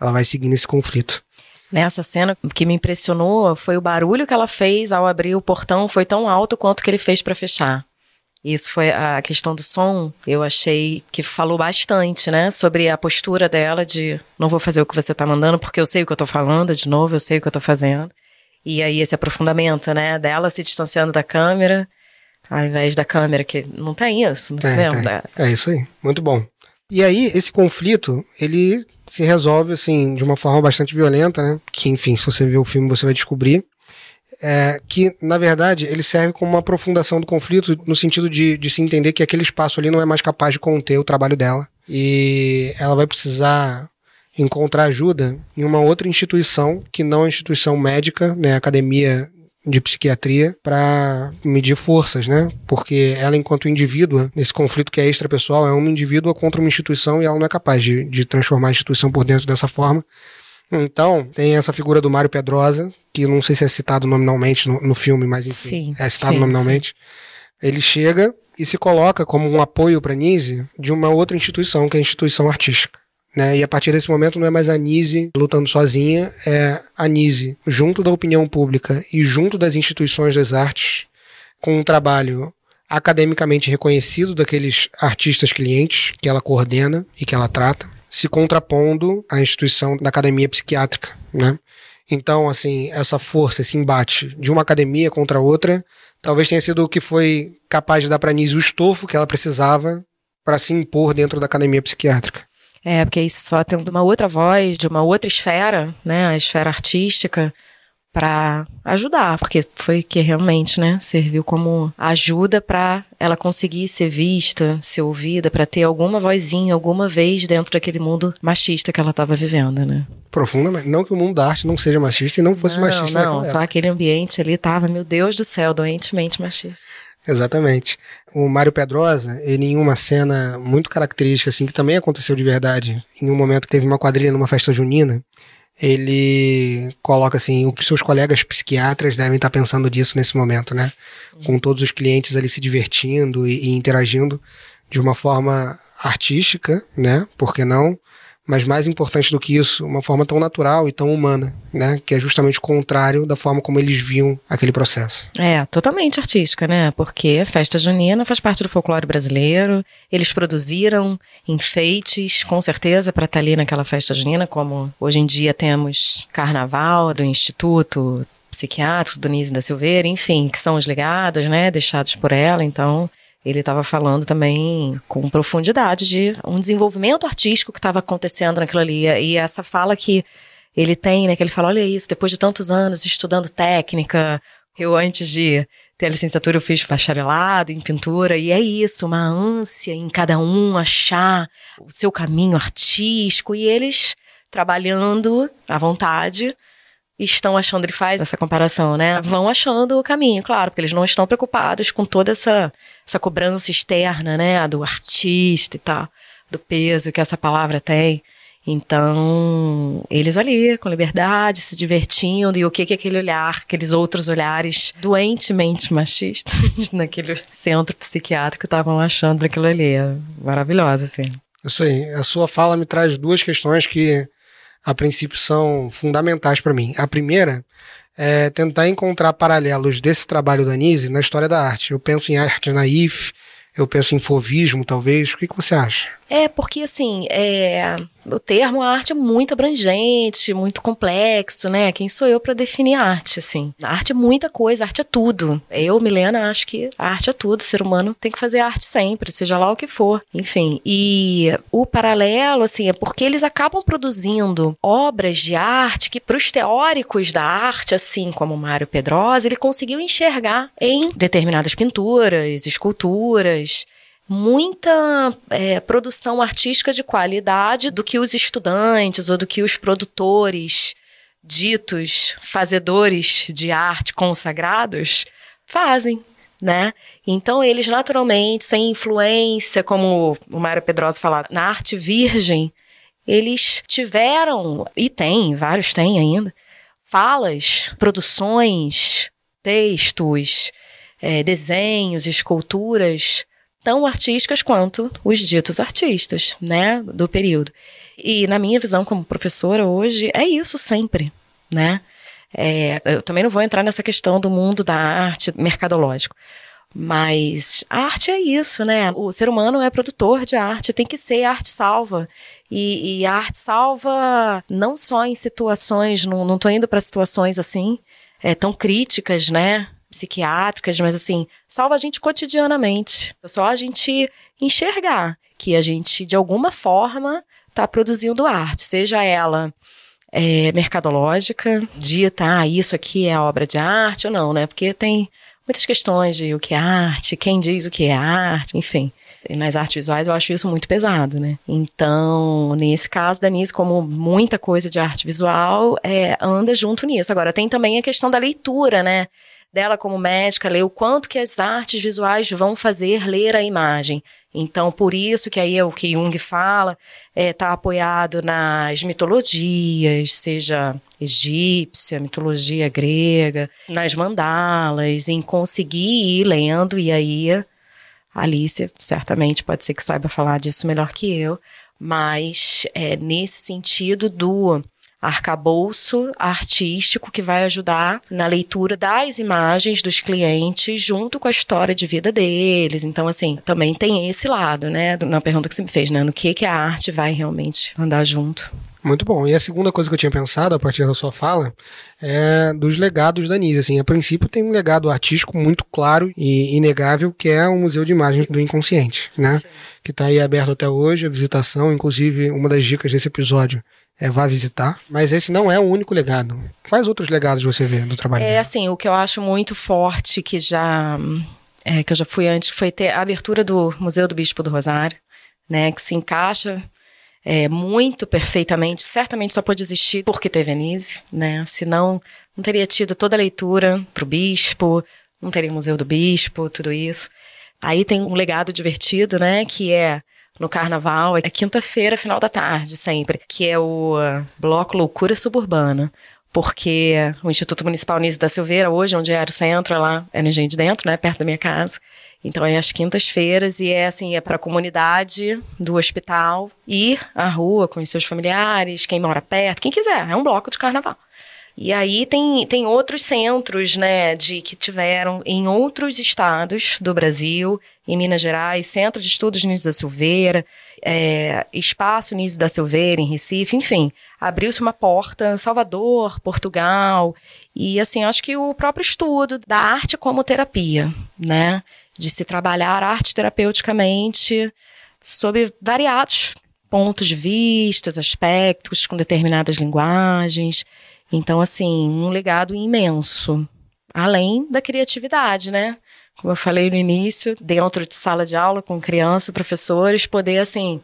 ela vai seguindo esse conflito. Nessa cena, o que me impressionou foi o barulho que ela fez ao abrir o portão, foi tão alto quanto que ele fez para fechar. Isso foi a questão do som. Eu achei que falou bastante, né, sobre a postura dela de não vou fazer o que você tá mandando porque eu sei o que eu tô falando, de novo, eu sei o que eu tô fazendo. E aí esse aprofundamento, né, dela se distanciando da câmera, ao invés da câmera que não tem isso, não é, lembra? É, é isso aí. Muito bom. E aí, esse conflito, ele se resolve, assim, de uma forma bastante violenta, né? Que, enfim, se você ver o filme, você vai descobrir. É, que, na verdade, ele serve como uma aprofundação do conflito, no sentido de, de se entender que aquele espaço ali não é mais capaz de conter o trabalho dela. E ela vai precisar encontrar ajuda em uma outra instituição, que não a instituição médica, né, academia de psiquiatria para medir forças, né? Porque ela, enquanto indivídua, nesse conflito que é extrapessoal, é uma indivídua contra uma instituição e ela não é capaz de, de transformar a instituição por dentro dessa forma. Então, tem essa figura do Mário Pedrosa, que não sei se é citado nominalmente no, no filme, mas enfim, sim, é citado sim, nominalmente. Sim. Ele chega e se coloca como um apoio para Nise de uma outra instituição, que é a instituição artística. Né? E a partir desse momento não é mais a Nise lutando sozinha, é a Nise junto da opinião pública e junto das instituições das artes, com um trabalho academicamente reconhecido daqueles artistas clientes que ela coordena e que ela trata, se contrapondo à instituição da academia psiquiátrica, né? Então, assim, essa força, esse embate de uma academia contra outra, talvez tenha sido o que foi capaz de dar para Nise o estofo que ela precisava para se impor dentro da academia psiquiátrica. É, porque só tendo uma outra voz, de uma outra esfera, né, a esfera artística, para ajudar, porque foi que realmente, né, serviu como ajuda para ela conseguir ser vista, ser ouvida, para ter alguma vozinha alguma vez dentro daquele mundo machista que ela estava vivendo, né? Profundamente. Não que o mundo da arte não seja machista e não fosse não, machista. Não, só aquele ambiente ali tava, meu Deus do céu, doentemente machista. Exatamente. O Mário Pedrosa, ele em uma cena muito característica, assim, que também aconteceu de verdade, em um momento que teve uma quadrilha numa festa junina, ele coloca assim, o que seus colegas psiquiatras devem estar pensando disso nesse momento, né? Com todos os clientes ali se divertindo e, e interagindo de uma forma artística, né? Por que não? Mas mais importante do que isso, uma forma tão natural e tão humana, né? Que é justamente o contrário da forma como eles viam aquele processo. É, totalmente artística, né? Porque a festa junina faz parte do folclore brasileiro. Eles produziram enfeites, com certeza, para estar ali naquela festa junina, como hoje em dia temos carnaval do Instituto psiquiátrico, Donise da Silveira, enfim, que são os legados, né, deixados por ela. Então, ele estava falando também com profundidade de um desenvolvimento artístico que estava acontecendo naquilo ali. E essa fala que ele tem, né, que ele fala, olha isso, depois de tantos anos estudando técnica, eu antes de ter a licenciatura eu fiz bacharelado em pintura, e é isso, uma ânsia em cada um achar o seu caminho artístico, e eles trabalhando à vontade, estão achando, ele faz essa comparação, né? Vão achando o caminho, claro, porque eles não estão preocupados com toda essa, essa cobrança externa, né? Do artista e tal, do peso que essa palavra tem. Então, eles ali, com liberdade, se divertindo, e o que que aquele olhar, aqueles outros olhares doentemente machistas naquele centro psiquiátrico estavam achando daquilo ali. É maravilhosa, assim. Isso aí. A sua fala me traz duas questões que, a princípio, são fundamentais para mim. A primeira é tentar encontrar paralelos desse trabalho da Nise na história da arte. Eu penso em arte naif, eu penso em fovismo, talvez. O que, que você acha? É, porque assim, é, o termo arte é muito abrangente, muito complexo, né? Quem sou eu para definir arte, assim? Arte é muita coisa, arte é tudo. Eu, Milena, acho que arte é tudo. O ser humano tem que fazer arte sempre, seja lá o que for. Enfim, e o paralelo, assim, é porque eles acabam produzindo obras de arte que, para os teóricos da arte, assim como Mário Pedrosa, ele conseguiu enxergar em determinadas pinturas, esculturas, muita é, produção artística de qualidade do que os estudantes ou do que os produtores ditos fazedores de arte consagrados fazem, né? Então eles naturalmente, sem influência, como o Mário Pedrosa falava, na arte virgem, eles tiveram e têm, vários têm ainda, falas, produções, textos, é, desenhos, esculturas tão artísticas quanto os ditos artistas, né, do período. E na minha visão como professora hoje, é isso sempre, né? É, eu também não vou entrar nessa questão do mundo da arte mercadológico. Mas a arte é isso, né? O ser humano é produtor de arte, tem que ser arte salva. E, e a arte salva não só em situações, não, não indo para situações assim, é, tão críticas, né? Psiquiátricas, mas assim, salva a gente cotidianamente. É só a gente enxergar que a gente, de alguma forma, está produzindo arte, seja ela é, mercadológica, dita, ah, isso aqui é obra de arte ou não, né? Porque tem muitas questões de o que é arte, quem diz o que é arte, enfim. Nas artes visuais eu acho isso muito pesado, né? Então, nesse caso, Denise, como muita coisa de arte visual, é, anda junto nisso. Agora, tem também a questão da leitura, né? Dela como médica, ler o quanto que as artes visuais vão fazer ler a imagem. Então, por isso que aí é o que Jung fala, está é, tá apoiado nas mitologias, seja egípcia, mitologia grega, nas mandalas, em conseguir ir lendo, e aí a Alice certamente pode ser que saiba falar disso melhor que eu, mas é nesse sentido do arcabouço artístico que vai ajudar na leitura das imagens dos clientes junto com a história de vida deles. Então, assim, também tem esse lado, né? Na pergunta que você me fez, né? No que, que a arte vai realmente andar junto. Muito bom. E a segunda coisa que eu tinha pensado a partir da sua fala é dos legados da Nise. Assim, a princípio tem um legado artístico muito claro e inegável que é o Museu de Imagens do Inconsciente, né? Sim. Que está aí aberto até hoje, a visitação, inclusive uma das dicas desse episódio é, vá visitar. Mas esse não é o único legado. Quais outros legados você vê no trabalho? É assim, o que eu acho muito forte que já é, que eu já fui antes foi ter a abertura do Museu do Bispo do Rosário, né, que se encaixa é, muito perfeitamente. Certamente só pôde existir porque teve Venise, né? Senão não teria tido toda a leitura para o bispo, não teria Museu do Bispo, tudo isso. Aí tem um legado divertido, né, que é no carnaval, é quinta-feira, final da tarde, sempre, que é o uh, Bloco Loucura Suburbana. Porque o Instituto Municipal Nise da Silveira, hoje, onde era o centro, lá no Engenho de Dentro, né, perto da minha casa. Então é às quintas-feiras e é assim, é para a comunidade do hospital ir à rua com os seus familiares, quem mora perto, quem quiser. É um bloco de carnaval. E aí tem, tem outros centros, né, de que tiveram em outros estados do Brasil, em Minas Gerais, Centro de Estudos Nísio da Silveira, é, Espaço Nísio da Silveira, em Recife, enfim, abriu-se uma porta, Salvador, Portugal, e assim, acho que o próprio estudo da arte como terapia, né, de se trabalhar arte terapeuticamente sob variados pontos de vista, aspectos, com determinadas linguagens, então, assim, um legado imenso. Além da criatividade, né? Como eu falei no início, dentro de sala de aula com criança, professores, poder, assim,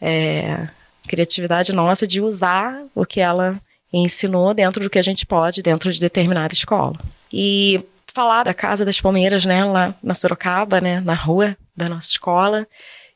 é, criatividade nossa de usar o que ela ensinou dentro do que a gente pode, dentro de determinada escola. E falar da Casa das Palmeiras, né, lá na Sorocaba, né, na rua da nossa escola,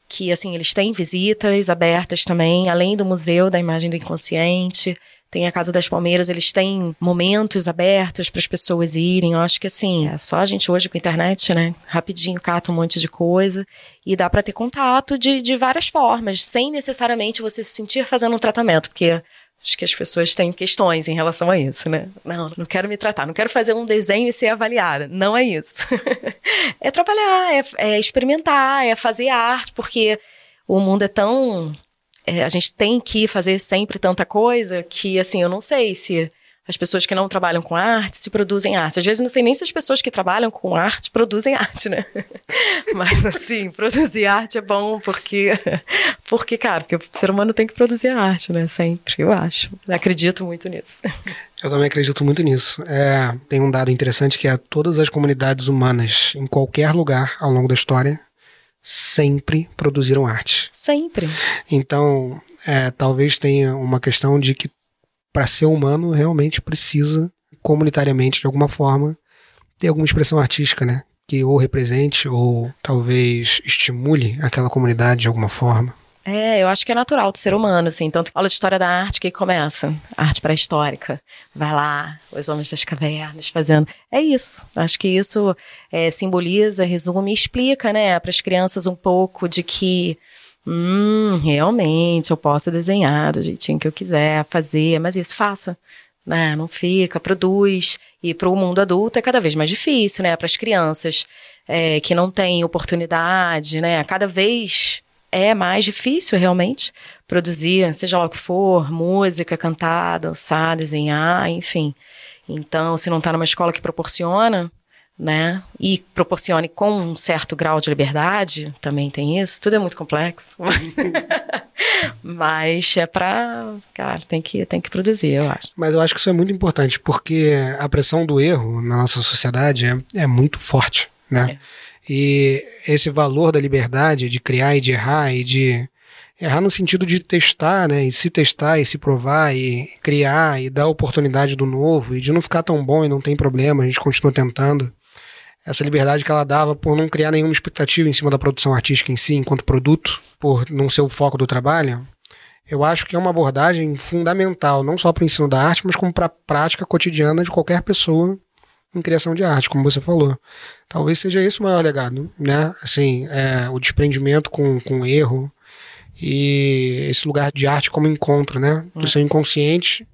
que assim eles têm visitas abertas também, além do Museu da Imagem do Inconsciente, tem a Casa das Palmeiras, eles têm momentos abertos para as pessoas irem. Eu acho que assim, é só a gente hoje com a internet, né? Rapidinho cata um monte de coisa e dá para ter contato de, de várias formas, sem necessariamente você se sentir fazendo um tratamento, porque Acho que as pessoas têm questões em relação a isso, né? Não, não quero me tratar, não quero fazer um desenho e ser avaliada. Não é isso. é trabalhar, é, é, experimentar, é fazer arte, porque o mundo é tão. É, a gente tem que fazer sempre tanta coisa que, assim, eu não sei se as pessoas que não trabalham com arte se produzem arte. Às vezes não sei nem se as pessoas que trabalham com arte produzem arte, né? Mas assim, produzir arte é bom porque porque, cara, porque o ser humano tem que produzir arte, né? Sempre, eu acho. Acredito muito nisso. Eu também acredito muito nisso. É, tem um dado interessante que é todas as comunidades humanas em qualquer lugar ao longo da história sempre produziram arte. Sempre. Então, é, talvez tenha uma questão de que para ser humano, realmente precisa, comunitariamente, de alguma forma, ter alguma expressão artística, né? Que ou represente ou talvez estimule aquela comunidade de alguma forma. É, eu acho que é natural do ser humano, assim. Tanto aula de história da arte que começa, arte pré-histórica. Vai lá, os homens das cavernas fazendo. É isso. Acho que isso é, simboliza, resume e explica, né, para as crianças um pouco de que Hum, realmente, eu posso desenhar do jeitinho que eu quiser, fazer, mas isso faça. Né? Não fica, produz. E para o mundo adulto é cada vez mais difícil, né? Para as crianças é, que não têm oportunidade, né? Cada vez é mais difícil realmente produzir, seja lá o que for, música, cantar, dançar, desenhar, enfim. Então, se não está numa escola que proporciona, né? E proporcione com um certo grau de liberdade, também tem isso. Tudo é muito complexo. Mas é para, cara, tem que tem que produzir, eu acho. Mas eu acho que isso é muito importante, porque a pressão do erro na nossa sociedade é, é muito forte, né? É. E esse valor da liberdade de criar e de errar e de errar no sentido de testar, né? E se testar e se provar e criar e dar oportunidade do novo e de não ficar tão bom e não tem problema, a gente continua tentando essa liberdade que ela dava por não criar nenhuma expectativa em cima da produção artística em si, enquanto produto, por não ser o foco do trabalho, eu acho que é uma abordagem fundamental, não só para o ensino da arte, mas como para a prática cotidiana de qualquer pessoa em criação de arte, como você falou. Talvez seja esse o maior legado, né? Assim, é, o desprendimento com, com erro e esse lugar de arte como encontro, né? Do hum. seu inconsciente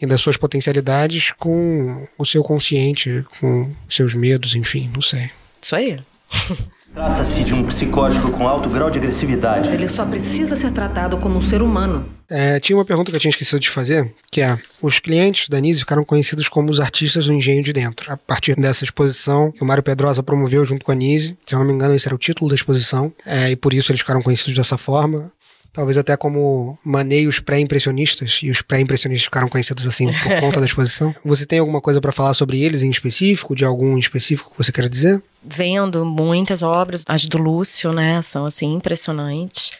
e das suas potencialidades com o seu consciente, com seus medos, enfim, não sei. Isso aí. Trata-se de um psicótico com alto grau de agressividade. Ele só precisa ser tratado como um ser humano. É, tinha uma pergunta que eu tinha esquecido de fazer, que é: os clientes da Nise ficaram conhecidos como os artistas do engenho de dentro. A partir dessa exposição que o Mário Pedrosa promoveu junto com a Nise, se eu não me engano, esse era o título da exposição, é, e por isso eles ficaram conhecidos dessa forma talvez até como maneios pré-impressionistas, e os pré-impressionistas ficaram conhecidos assim por conta da exposição. Você tem alguma coisa para falar sobre eles em específico, de algum específico que você queira dizer? Vendo muitas obras, as do Lúcio, né, são assim impressionantes.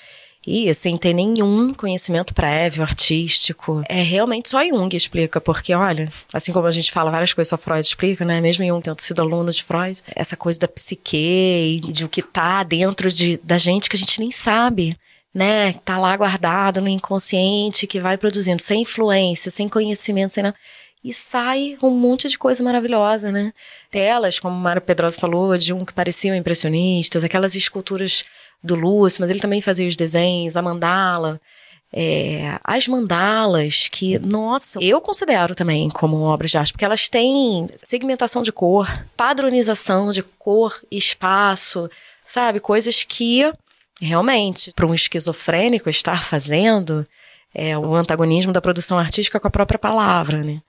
E sem ter nenhum conhecimento prévio, artístico. É realmente só Jung explica, porque, olha, assim como a gente fala várias coisas, só Freud explica, né? Mesmo Jung tendo sido aluno de Freud, essa coisa da psique e de o que tá dentro de, da gente que a gente nem sabe né, tá lá guardado no inconsciente, que vai produzindo sem influência, sem conhecimento, sem nada. E sai um monte de coisa maravilhosa, né? Telas, como o Mário Pedrosa falou, de um que pareciam impressionistas, aquelas esculturas do Lúcio, mas ele também fazia os desenhos, a mandala. É, as mandalas, que, nossa, eu considero também como obras de arte, porque elas têm segmentação de cor, padronização de cor espaço, sabe? Coisas que realmente, para um esquizofrênico estar fazendo é o antagonismo da produção artística com a própria palavra, né?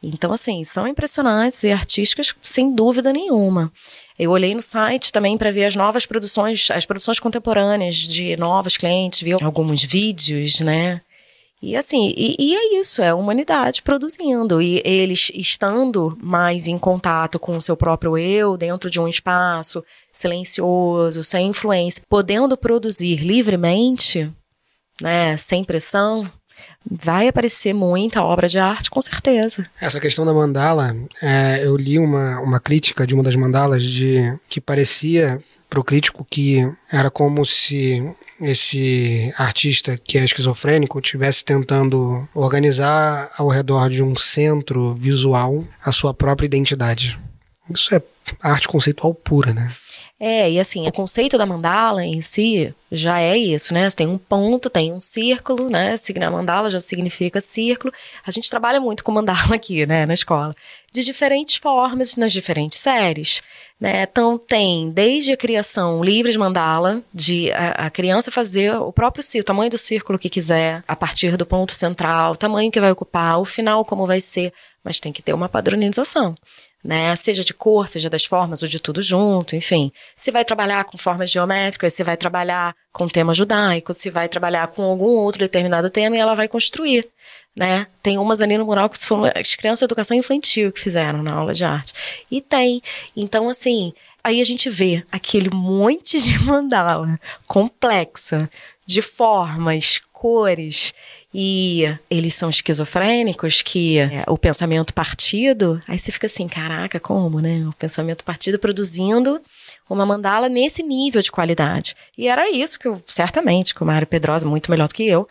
Então, assim, são impressionantes e artísticas sem dúvida nenhuma. Eu olhei no site também para ver as novas produções, as produções contemporâneas de novos clientes, vi alguns vídeos, né? E assim, e, e, é isso, é a humanidade produzindo. E eles estando mais em contato com o seu próprio eu, dentro de um espaço silencioso, sem influência, podendo produzir livremente, né, sem pressão, vai aparecer muita obra de arte, com certeza. Essa questão da mandala, é, eu li uma, uma crítica de uma das mandalas de que parecia pro crítico que era como se esse artista que é esquizofrênico estivesse tentando organizar ao redor de um centro visual a sua própria identidade. Isso é arte conceitual pura, né? É, e assim, o conceito da mandala em si já é isso, né? Tem um ponto, tem um círculo, né? Signar mandala já significa círculo. A gente trabalha muito com mandala aqui, né, na escola, de diferentes formas, nas diferentes séries, né? Então tem desde a criação livre de mandala, de a, a criança fazer o próprio círculo, o tamanho do círculo que quiser, a partir do ponto central, o tamanho que vai ocupar, o final como vai ser, mas tem que ter uma padronização né? Seja de cor, seja das formas ou de tudo junto, enfim. Se vai trabalhar com formas geométricas, se vai trabalhar com tema judaico, se vai trabalhar com algum outro determinado tema e ela vai construir, né? Tem umas ali no mural que foram as crianças de educação infantil que fizeram na aula de arte. E tem. Então, assim, aí a gente vê aquele monte de mandala complexa, de formas, cores, e eles são esquizofrênicos, que é, o pensamento partido, aí você fica assim, caraca, como, né? O pensamento partido produzindo uma mandala nesse nível de qualidade. E era isso que eu, certamente, que o Mário Pedrosa, muito melhor do que eu,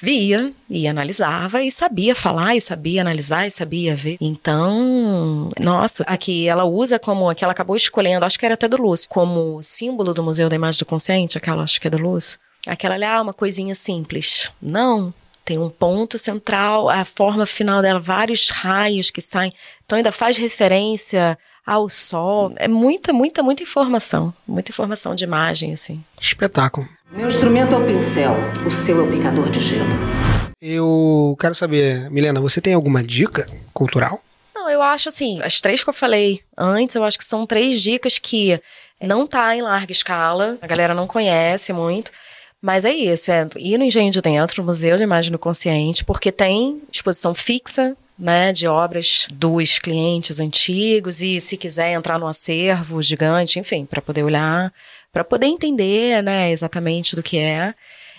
via e analisava e sabia falar e sabia analisar e sabia ver. Então, nossa, aqui ela usa como a que ela acabou escolhendo, acho que era até do Lúcio, como símbolo do Museu da Imagem do Consciente, aquela acho que é do Lúcio. Aquela ali, ah, uma coisinha simples. Não, tem um ponto central, a forma final dela, vários raios que saem. Então ainda faz referência ao sol. É muita, muita, muita informação. Muita informação de imagem, assim. Espetáculo. Meu instrumento é o pincel, o seu é o picador de gelo. Eu quero saber, Milena, você tem alguma dica cultural? Não, eu acho assim, as três que eu falei antes, eu acho que são três dicas que não tá em larga escala, a galera não conhece muito. Mas é isso, é ir no Engenho de Dentro, Museu de Imagem do Consciente, porque tem exposição fixa né, de obras dos clientes antigos e se quiser entrar no acervo gigante, enfim, para poder olhar, para poder entender, né, exatamente do que é.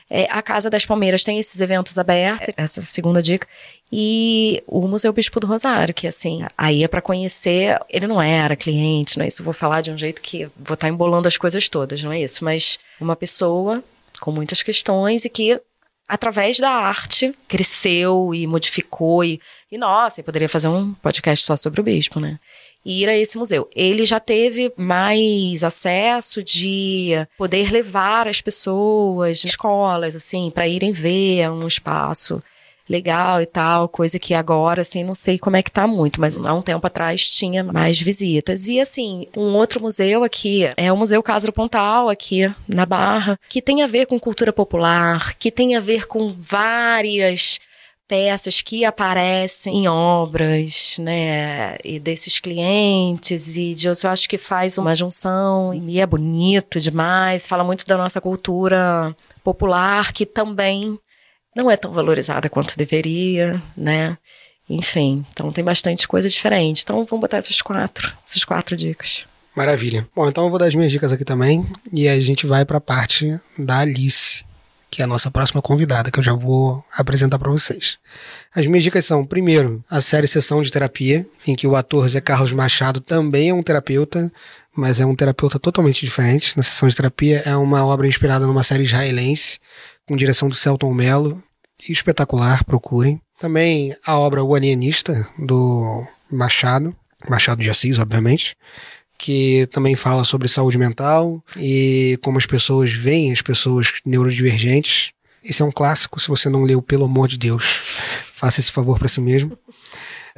é. A Casa das Palmeiras tem esses eventos abertos, essa é segunda dica. E o Museu Bispo do Rosário, que assim, aí é para conhecer, ele não era cliente, não é isso, eu vou falar de um jeito que vou estar tá embolando as coisas todas, não é isso, mas uma pessoa com muitas questões e que através da arte cresceu e modificou e, e nossa, eu poderia fazer um podcast só sobre o bispo, né? E ir a esse museu. Ele já teve mais acesso de poder levar as pessoas, escolas, assim, para irem ver um espaço legal e tal, coisa que agora, assim, não sei como é que tá muito, mas há um tempo atrás tinha mais visitas. E, assim, um outro museu aqui é o Museu Casa do Pontal, aqui na Barra, que tem a ver com cultura popular, que tem a ver com várias peças que aparecem em obras, né, e desses clientes e de, eu acho que faz uma junção e é bonito demais, fala muito da nossa cultura popular que também não é tão valorizada quanto deveria, né? Enfim, então tem bastante coisa diferente. Então vamos botar essas quatro, essas quatro dicas. Maravilha. Bom, então eu vou dar as minhas dicas aqui também e a gente vai para a parte da Alice, que é a nossa próxima convidada, que eu já vou apresentar para vocês. As minhas dicas são, primeiro, a série Sessão de Terapia, em que o ator Zé Carlos Machado também é um terapeuta, mas é um terapeuta totalmente diferente. Na Sessão de Terapia é uma obra inspirada numa série israelense com direção do Celton Mello, espetacular, procurem. Também a obra O Alienista, do Machado, Machado de Assis, obviamente, que também fala sobre saúde mental e como as pessoas veem as pessoas neurodivergentes. Esse é um clássico, se você não leu, pelo amor de Deus, faça esse favor para si mesmo.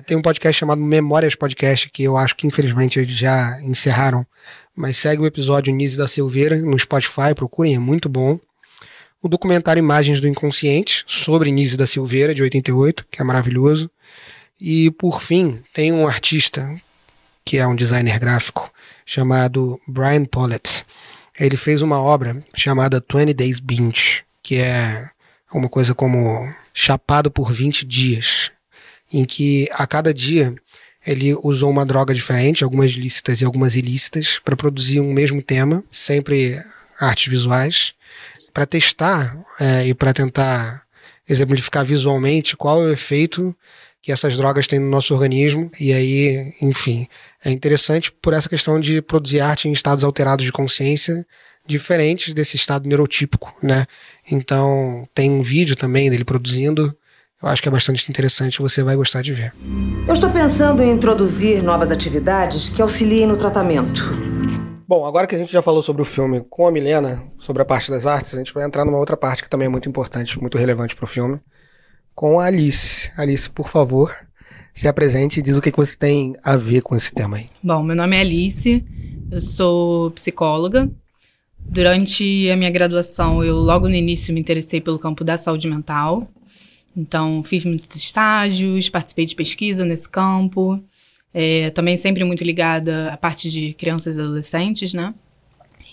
Tem um podcast chamado Memórias Podcast, que eu acho que infelizmente eles já encerraram, mas segue o episódio Nise da Silveira no Spotify, procurem, é muito bom o documentário Imagens do Inconsciente, sobre Nise da Silveira, de 88, que é maravilhoso. E, por fim, tem um artista, que é um designer gráfico, chamado Brian Pollett. Ele fez uma obra chamada 20 Days Binge, que é uma coisa como chapado por 20 dias, em que a cada dia ele usou uma droga diferente, algumas lícitas e algumas ilícitas, para produzir um mesmo tema, sempre artes visuais para testar é, e para tentar exemplificar visualmente qual é o efeito que essas drogas têm no nosso organismo. E aí, enfim, é interessante por essa questão de produzir arte em estados alterados de consciência diferentes desse estado neurotípico, né? Então, tem um vídeo também dele produzindo. Eu acho que é bastante interessante, você vai gostar de ver. Eu estou pensando em introduzir novas atividades que auxiliem no tratamento. Bom, agora que a gente já falou sobre o filme com a Milena, sobre a parte das artes, a gente vai entrar numa outra parte que também é muito importante, muito relevante para o filme, com a Alice. Alice, por favor, se apresente e diz o que você tem a ver com esse tema aí. Bom, meu nome é Alice, eu sou psicóloga. Durante a minha graduação, eu logo no início me interessei pelo campo da saúde mental. Então, fiz muitos estágios, participei de pesquisa nesse campo. É, também sempre muito ligada à parte de crianças e adolescentes, né?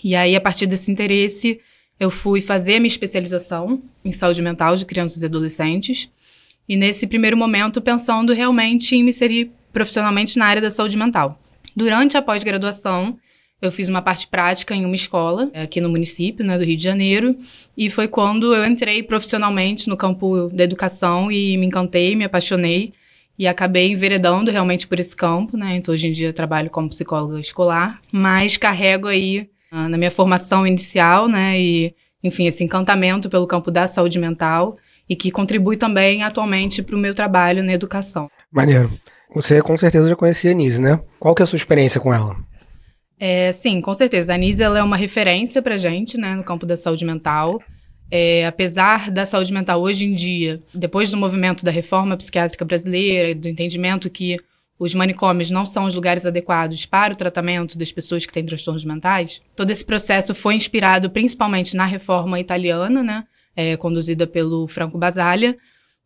E aí, a partir desse interesse, eu fui fazer a minha especialização em saúde mental de crianças e adolescentes. E nesse primeiro momento, pensando realmente em me inserir profissionalmente na área da saúde mental. Durante a pós-graduação, eu fiz uma parte prática em uma escola aqui no município, né, do Rio de Janeiro, e foi quando eu entrei profissionalmente no campo da educação e me encantei, me apaixonei e acabei enveredando realmente por esse campo, né? Então hoje em dia trabalho como psicóloga escolar, mas carrego aí uh, na minha formação inicial, né? E enfim, esse encantamento pelo campo da saúde mental e que contribui também atualmente para o meu trabalho na educação. Maneiro. Você com certeza já conhecia a Nise, né? Qual que é a sua experiência com ela? É, sim, com certeza. A Nise ela é uma referência para gente, né, no campo da saúde mental. É, apesar da saúde mental hoje em dia, depois do movimento da reforma psiquiátrica brasileira, do entendimento que os manicômios não são os lugares adequados para o tratamento das pessoas que têm transtornos mentais, todo esse processo foi inspirado principalmente na reforma italiana, né, é, conduzida pelo Franco Basaglia,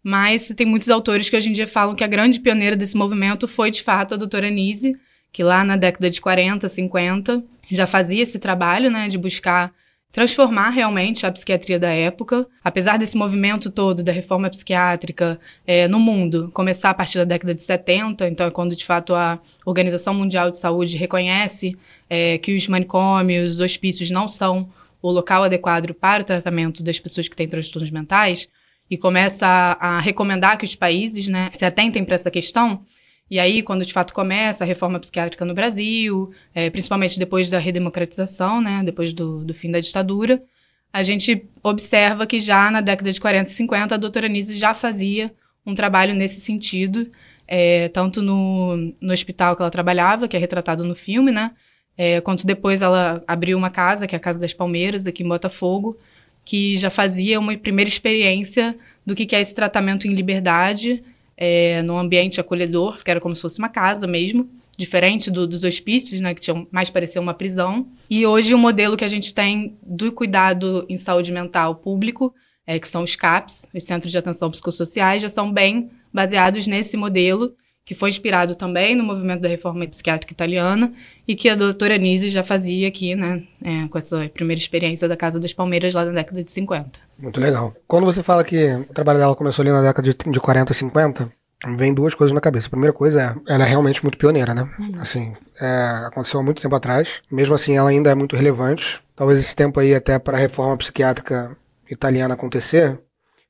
mas tem muitos autores que hoje em dia falam que a grande pioneira desse movimento foi, de fato, a doutora Nise, que lá na década de 40, 50, já fazia esse trabalho né, de buscar transformar realmente a psiquiatria da época. Apesar desse movimento todo da reforma psiquiátrica é, no mundo começar a partir da década de 70, então é quando de fato a Organização Mundial de Saúde reconhece é, que os manicômios, os hospícios não são o local adequado para o tratamento das pessoas que têm transtornos mentais e começa a, a recomendar que os países né, se atentem para essa questão. E aí, quando de fato começa a reforma psiquiátrica no Brasil, é, principalmente depois da redemocratização, né, depois do, do fim da ditadura, a gente observa que já na década de 40 e 50 a doutora Nise já fazia um trabalho nesse sentido, é, tanto no, no hospital que ela trabalhava, que é retratado no filme, né, é, quanto depois ela abriu uma casa, que é a Casa das Palmeiras, aqui em Botafogo, que já fazia uma primeira experiência do que é esse tratamento em liberdade, é, num ambiente acolhedor, que era como se fosse uma casa mesmo, diferente do, dos hospícios, né, que tinham mais parecia uma prisão. E hoje o modelo que a gente tem do cuidado em saúde mental público, é, que são os CAPS, os Centros de Atenção Psicossociais, já são bem baseados nesse modelo, que foi inspirado também no movimento da reforma psiquiátrica italiana e que a doutora Nise já fazia aqui, né, é, com essa primeira experiência da Casa das Palmeiras lá na década de 50. Muito legal. Quando você fala que o trabalho dela começou ali na década de, de 40, 50, vem duas coisas na cabeça. A primeira coisa é, ela é realmente muito pioneira, né? Uhum. Assim, é, aconteceu há muito tempo atrás. Mesmo assim, ela ainda é muito relevante. Talvez esse tempo aí, até para a reforma psiquiátrica italiana acontecer,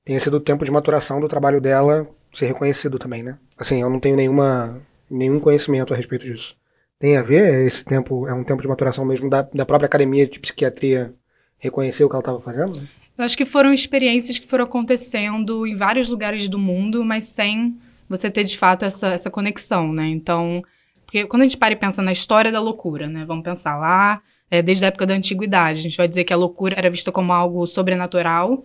tenha sido o tempo de maturação do trabalho dela ser reconhecido também, né? Assim, eu não tenho nenhuma, nenhum conhecimento a respeito disso. Tem a ver esse tempo, é um tempo de maturação mesmo da, da própria academia de psiquiatria reconhecer o que ela estava fazendo? Eu acho que foram experiências que foram acontecendo em vários lugares do mundo, mas sem você ter de fato essa, essa conexão, né? Então, porque quando a gente para e pensa na história da loucura, né? Vamos pensar lá, é, desde a época da antiguidade, a gente vai dizer que a loucura era vista como algo sobrenatural,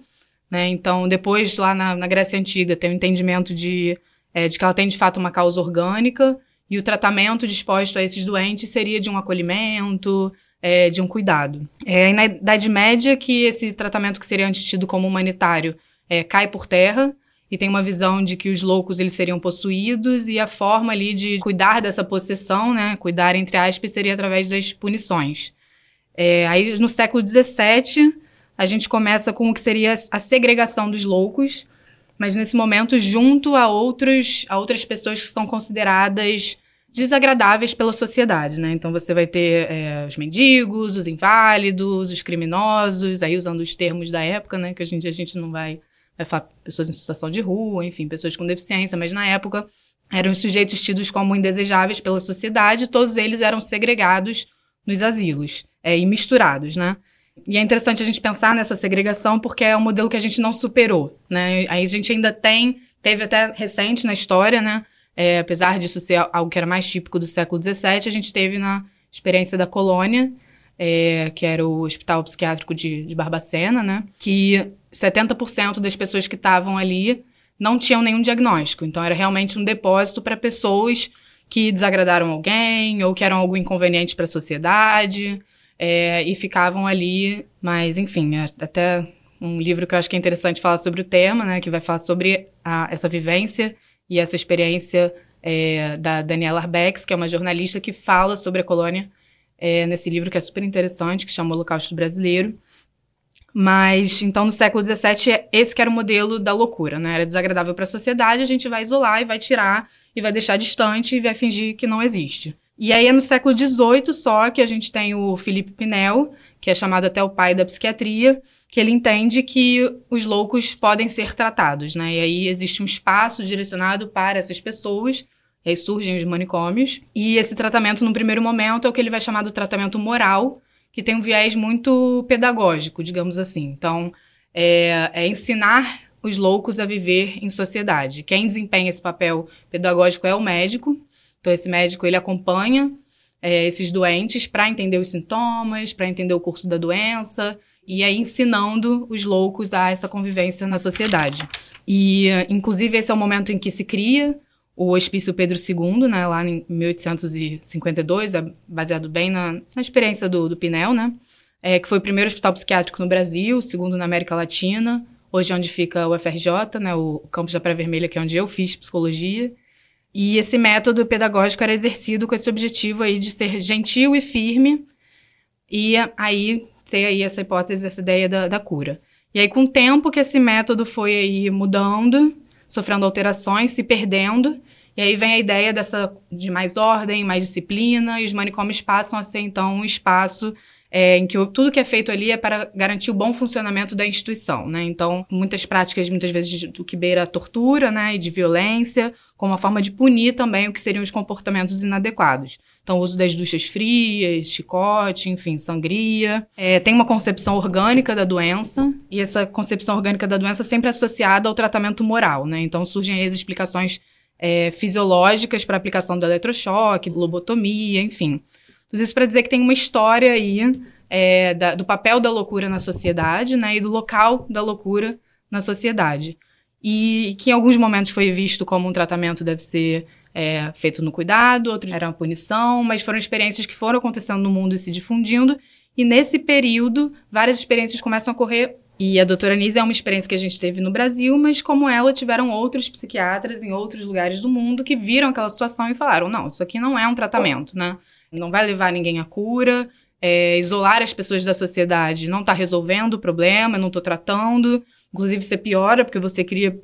né? Então, depois, lá na, na Grécia Antiga, tem o entendimento de, é, de que ela tem de fato uma causa orgânica, e o tratamento disposto a esses doentes seria de um acolhimento, é, de um cuidado. É na Idade Média que esse tratamento que seria antes tido como humanitário é, cai por terra e tem uma visão de que os loucos eles seriam possuídos e a forma ali de cuidar dessa possessão, né, cuidar entre aspas, seria através das punições. É, aí no século XVII a gente começa com o que seria a segregação dos loucos, mas nesse momento junto a outros a outras pessoas que são consideradas desagradáveis pela sociedade, né? Então você vai ter é, os mendigos, os inválidos, os criminosos, aí usando os termos da época, né? Que hoje em dia a gente não vai, vai falar pessoas em situação de rua, enfim, pessoas com deficiência, mas na época eram os sujeitos tidos como indesejáveis pela sociedade, todos eles eram segregados nos asilos é, e misturados, né? E é interessante a gente pensar nessa segregação porque é um modelo que a gente não superou, né? Aí a gente ainda tem, teve até recente na história, né? É, apesar disso ser algo que era mais típico do século XVII, a gente teve na experiência da colônia, é, que era o Hospital Psiquiátrico de, de Barbacena, né? Que 70% das pessoas que estavam ali não tinham nenhum diagnóstico. Então era realmente um depósito para pessoas que desagradaram alguém ou que eram algo inconveniente para a sociedade é, e ficavam ali. Mas, enfim, é até um livro que eu acho que é interessante falar sobre o tema, né? Que vai falar sobre a, essa vivência e essa experiência é, da Daniela Arbex, que é uma jornalista que fala sobre a colônia é, nesse livro que é super interessante, que chama Holocausto Brasileiro. Mas, então, no século XVII, esse que era o modelo da loucura, né? Era desagradável para a sociedade, a gente vai isolar e vai tirar e vai deixar distante e vai fingir que não existe. E aí é no século XVIII só que a gente tem o Felipe Pinel, que é chamado até o pai da psiquiatria, que ele entende que os loucos podem ser tratados, né? E aí existe um espaço direcionado para essas pessoas e aí surgem os manicômios. E esse tratamento, no primeiro momento, é o que ele vai chamar do tratamento moral, que tem um viés muito pedagógico, digamos assim. Então, é, é ensinar os loucos a viver em sociedade. Quem desempenha esse papel pedagógico é o médico. Então, esse médico ele acompanha é, esses doentes para entender os sintomas, para entender o curso da doença e aí ensinando os loucos a essa convivência na sociedade. E, inclusive, esse é o momento em que se cria o Hospício Pedro II, né, lá em 1852, é baseado bem na, na experiência do, do Pinel, né, é, que foi o primeiro hospital psiquiátrico no Brasil, segundo na América Latina, hoje é onde fica o FRJ, né, o campus da Praia Vermelha, que é onde eu fiz psicologia. E esse método pedagógico era exercido com esse objetivo aí de ser gentil e firme, e aí ter aí essa hipótese, essa ideia da, da cura. E aí, com o tempo que esse método foi aí mudando, sofrendo alterações, se perdendo. E aí vem a ideia dessa de mais ordem, mais disciplina, e os manicômios passam a ser, então, um espaço é, em que tudo que é feito ali é para garantir o bom funcionamento da instituição, né? Então, muitas práticas, muitas vezes, do que beira a tortura, né, e de violência, como uma forma de punir também o que seriam os comportamentos inadequados. Então, o uso das duchas frias, chicote, enfim, sangria. É, tem uma concepção orgânica da doença, e essa concepção orgânica da doença sempre é associada ao tratamento moral, né? Então, surgem aí as explicações é, fisiológicas para aplicação do eletrochoque, lobotomia, enfim. Tudo isso para dizer que tem uma história aí é, da, do papel da loucura na sociedade, né? E do local da loucura na sociedade. E que em alguns momentos foi visto como um tratamento deve ser é, feito no cuidado, outros eram punição, mas foram experiências que foram acontecendo no mundo e se difundindo. E nesse período, várias experiências começam a ocorrer. E a doutora Nise é uma experiência que a gente teve no Brasil, mas como ela, tiveram outros psiquiatras em outros lugares do mundo que viram aquela situação e falaram: não, isso aqui não é um tratamento, né? Não vai levar ninguém à cura. É, isolar as pessoas da sociedade não está resolvendo o problema, não estou tratando. Inclusive, você piora, porque você cria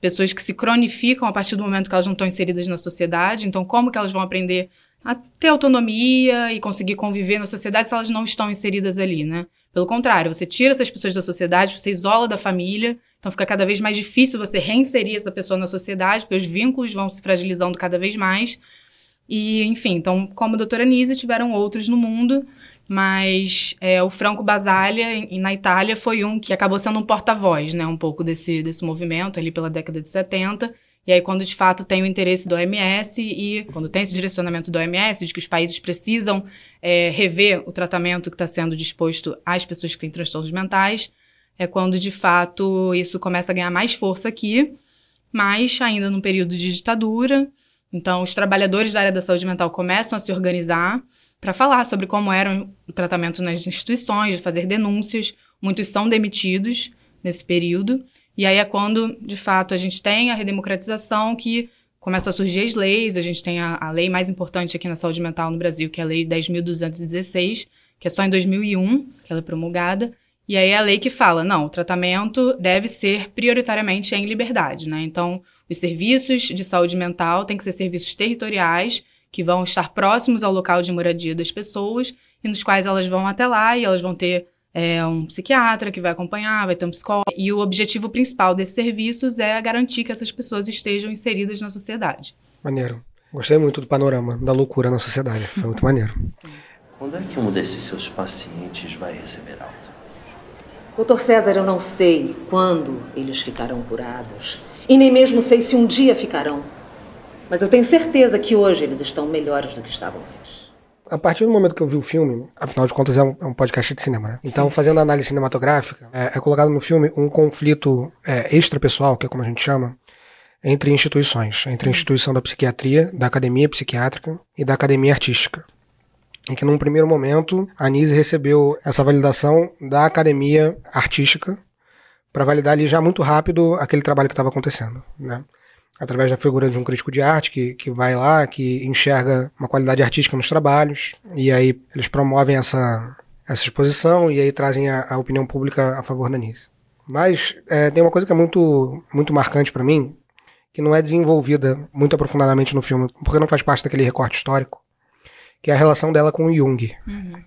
pessoas que se cronificam a partir do momento que elas não estão inseridas na sociedade. Então, como que elas vão aprender a ter autonomia e conseguir conviver na sociedade se elas não estão inseridas ali, né? Pelo contrário, você tira essas pessoas da sociedade, você isola da família, então fica cada vez mais difícil você reinserir essa pessoa na sociedade, porque os vínculos vão se fragilizando cada vez mais. E, enfim, então, como a doutora Nise, tiveram outros no mundo, mas é, o Franco Basaglia, na Itália, foi um que acabou sendo um porta-voz, né, um pouco desse, desse movimento ali pela década de 70. E aí, quando de fato tem o interesse do OMS e quando tem esse direcionamento do OMS de que os países precisam é, rever o tratamento que está sendo disposto às pessoas que têm transtornos mentais, é quando de fato isso começa a ganhar mais força aqui, mas ainda num período de ditadura. Então, os trabalhadores da área da saúde mental começam a se organizar para falar sobre como era o tratamento nas instituições, de fazer denúncias. Muitos são demitidos nesse período. E aí é quando, de fato, a gente tem a redemocratização que começa a surgir as leis. A gente tem a, a lei mais importante aqui na saúde mental no Brasil, que é a Lei 10.216, que é só em 2001 que ela é promulgada. E aí é a lei que fala, não, o tratamento deve ser prioritariamente em liberdade, né? Então, os serviços de saúde mental têm que ser serviços territoriais que vão estar próximos ao local de moradia das pessoas e nos quais elas vão até lá e elas vão ter é, um psiquiatra que vai acompanhar, vai ter um psicólogo. E o objetivo principal desses serviços é garantir que essas pessoas estejam inseridas na sociedade. Maneiro. Gostei muito do panorama da loucura na sociedade. Foi muito maneiro. Quando é que um desses seus pacientes vai receber alta? Doutor César, eu não sei quando eles ficarão curados. E nem mesmo sei se um dia ficarão. Mas eu tenho certeza que hoje eles estão melhores do que estavam antes. A partir do momento que eu vi o filme, afinal de contas é um, é um podcast de cinema, né? Então, fazendo a análise cinematográfica, é, é colocado no filme um conflito é, extrapessoal, que é como a gente chama, entre instituições, entre a instituição da psiquiatria, da academia psiquiátrica e da academia artística. E que num primeiro momento a Nise recebeu essa validação da academia artística para validar ali já muito rápido aquele trabalho que estava acontecendo, né? Através da figura de um crítico de arte que, que vai lá, que enxerga uma qualidade artística nos trabalhos, e aí eles promovem essa, essa exposição e aí trazem a, a opinião pública a favor da Nise. Mas é, tem uma coisa que é muito, muito marcante para mim, que não é desenvolvida muito aprofundadamente no filme, porque não faz parte daquele recorte histórico, que é a relação dela com o Jung. Uhum.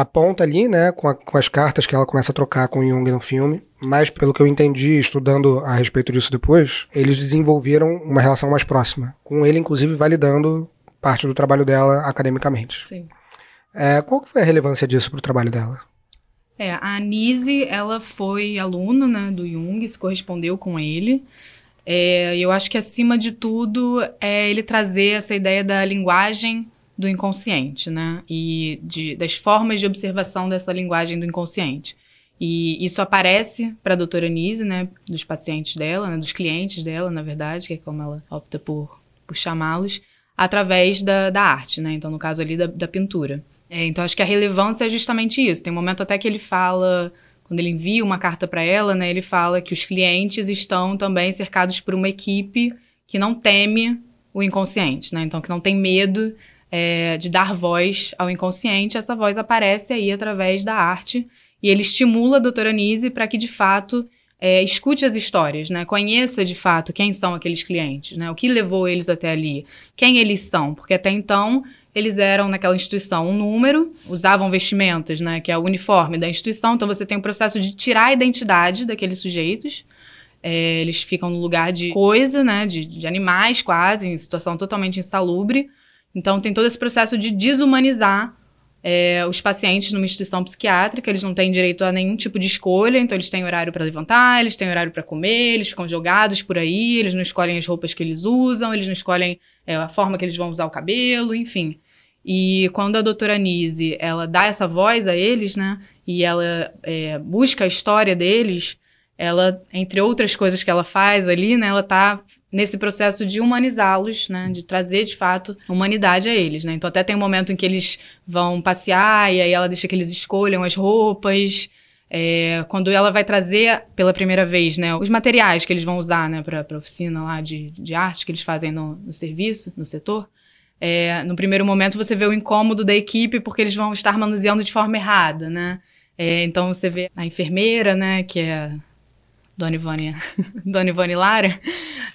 Aponta ali, né, com, a, com, as cartas que ela começa a trocar com o Jung no filme, mas pelo que eu entendi estudando a respeito disso depois, eles desenvolveram uma relação mais próxima, com ele inclusive validando parte do trabalho dela academicamente. Sim. É, qual que foi a relevância disso para o trabalho dela? É, a Anise, ela foi aluna né, do Jung, se correspondeu com ele. É, eu acho que acima de tudo é ele trazer essa ideia da linguagem do inconsciente, né? E de, das formas de observação dessa linguagem do inconsciente. E isso aparece para a doutora Nise, né? Dos pacientes dela, né, dos clientes dela, na verdade, que é como ela opta por, por chamá-los, através da, da arte, né? Então, no caso ali, da, da pintura. É, então, acho que a relevância é justamente isso. Tem um momento até que ele fala quando ele envia uma carta para ela, né, ele fala que os clientes estão também cercados por uma equipe que não teme o inconsciente, né? Então, que não tem medo é, de dar voz ao inconsciente. Essa voz aparece aí através da arte e ele estimula a doutora Nise para que, de fato, é, escute as histórias, né? Conheça, de fato, quem são aqueles clientes, né? O que levou eles até ali, quem eles são, porque até então eles eram naquela instituição um número, usavam vestimentas, né, que é o uniforme da instituição, então você tem o um processo de tirar a identidade daqueles sujeitos. É, eles ficam no lugar de coisa, né, de, de animais quase, em situação totalmente insalubre. Então tem todo esse processo de desumanizar é, os pacientes numa instituição psiquiátrica, eles não têm direito a nenhum tipo de escolha, então eles têm horário para levantar, eles têm horário para comer, eles ficam jogados por aí, eles não escolhem as roupas que eles usam, eles não escolhem é, a forma que eles vão usar o cabelo, enfim. E quando a doutora Nise, ela dá essa voz a eles, né? E ela é, busca a história deles, ela, entre outras coisas que ela faz ali, né? Ela tá nesse processo de humanizá-los, né? De trazer, de fato, humanidade a eles, né? Então até tem um momento em que eles vão passear e aí ela deixa que eles escolham as roupas. É, quando ela vai trazer pela primeira vez, né, os materiais que eles vão usar, né, para a oficina lá de, de arte que eles fazem no, no serviço, no setor, é, no primeiro momento você vê o incômodo da equipe porque eles vão estar manuseando de forma errada, né? É, então você vê a enfermeira, né, que é Dona Ivone, Dona Ivone Lara,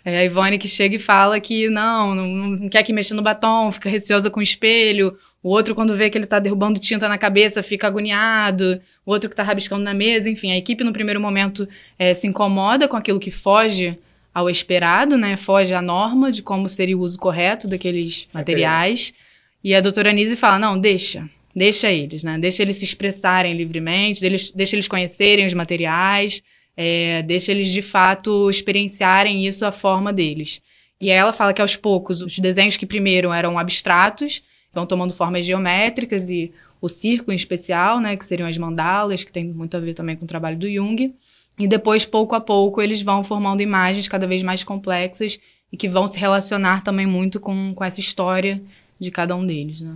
é a Ivone que chega e fala que não, não, não, quer que mexa no batom, fica receosa com o espelho. O outro, quando vê que ele tá derrubando tinta na cabeça, fica agoniado. O outro que tá rabiscando na mesa. Enfim, a equipe, no primeiro momento, é, se incomoda com aquilo que foge ao esperado, né? Foge à norma de como seria o uso correto daqueles materiais. E a doutora Anise fala: não, deixa. Deixa eles, né? Deixa eles se expressarem livremente, deixa eles conhecerem os materiais, é, deixa eles de fato experienciarem isso à forma deles. E aí ela fala que aos poucos os desenhos que primeiro eram abstratos vão tomando formas geométricas e o circo em especial, né, que seriam as mandalas, que tem muito a ver também com o trabalho do Jung. E depois, pouco a pouco, eles vão formando imagens cada vez mais complexas e que vão se relacionar também muito com, com essa história de cada um deles, né?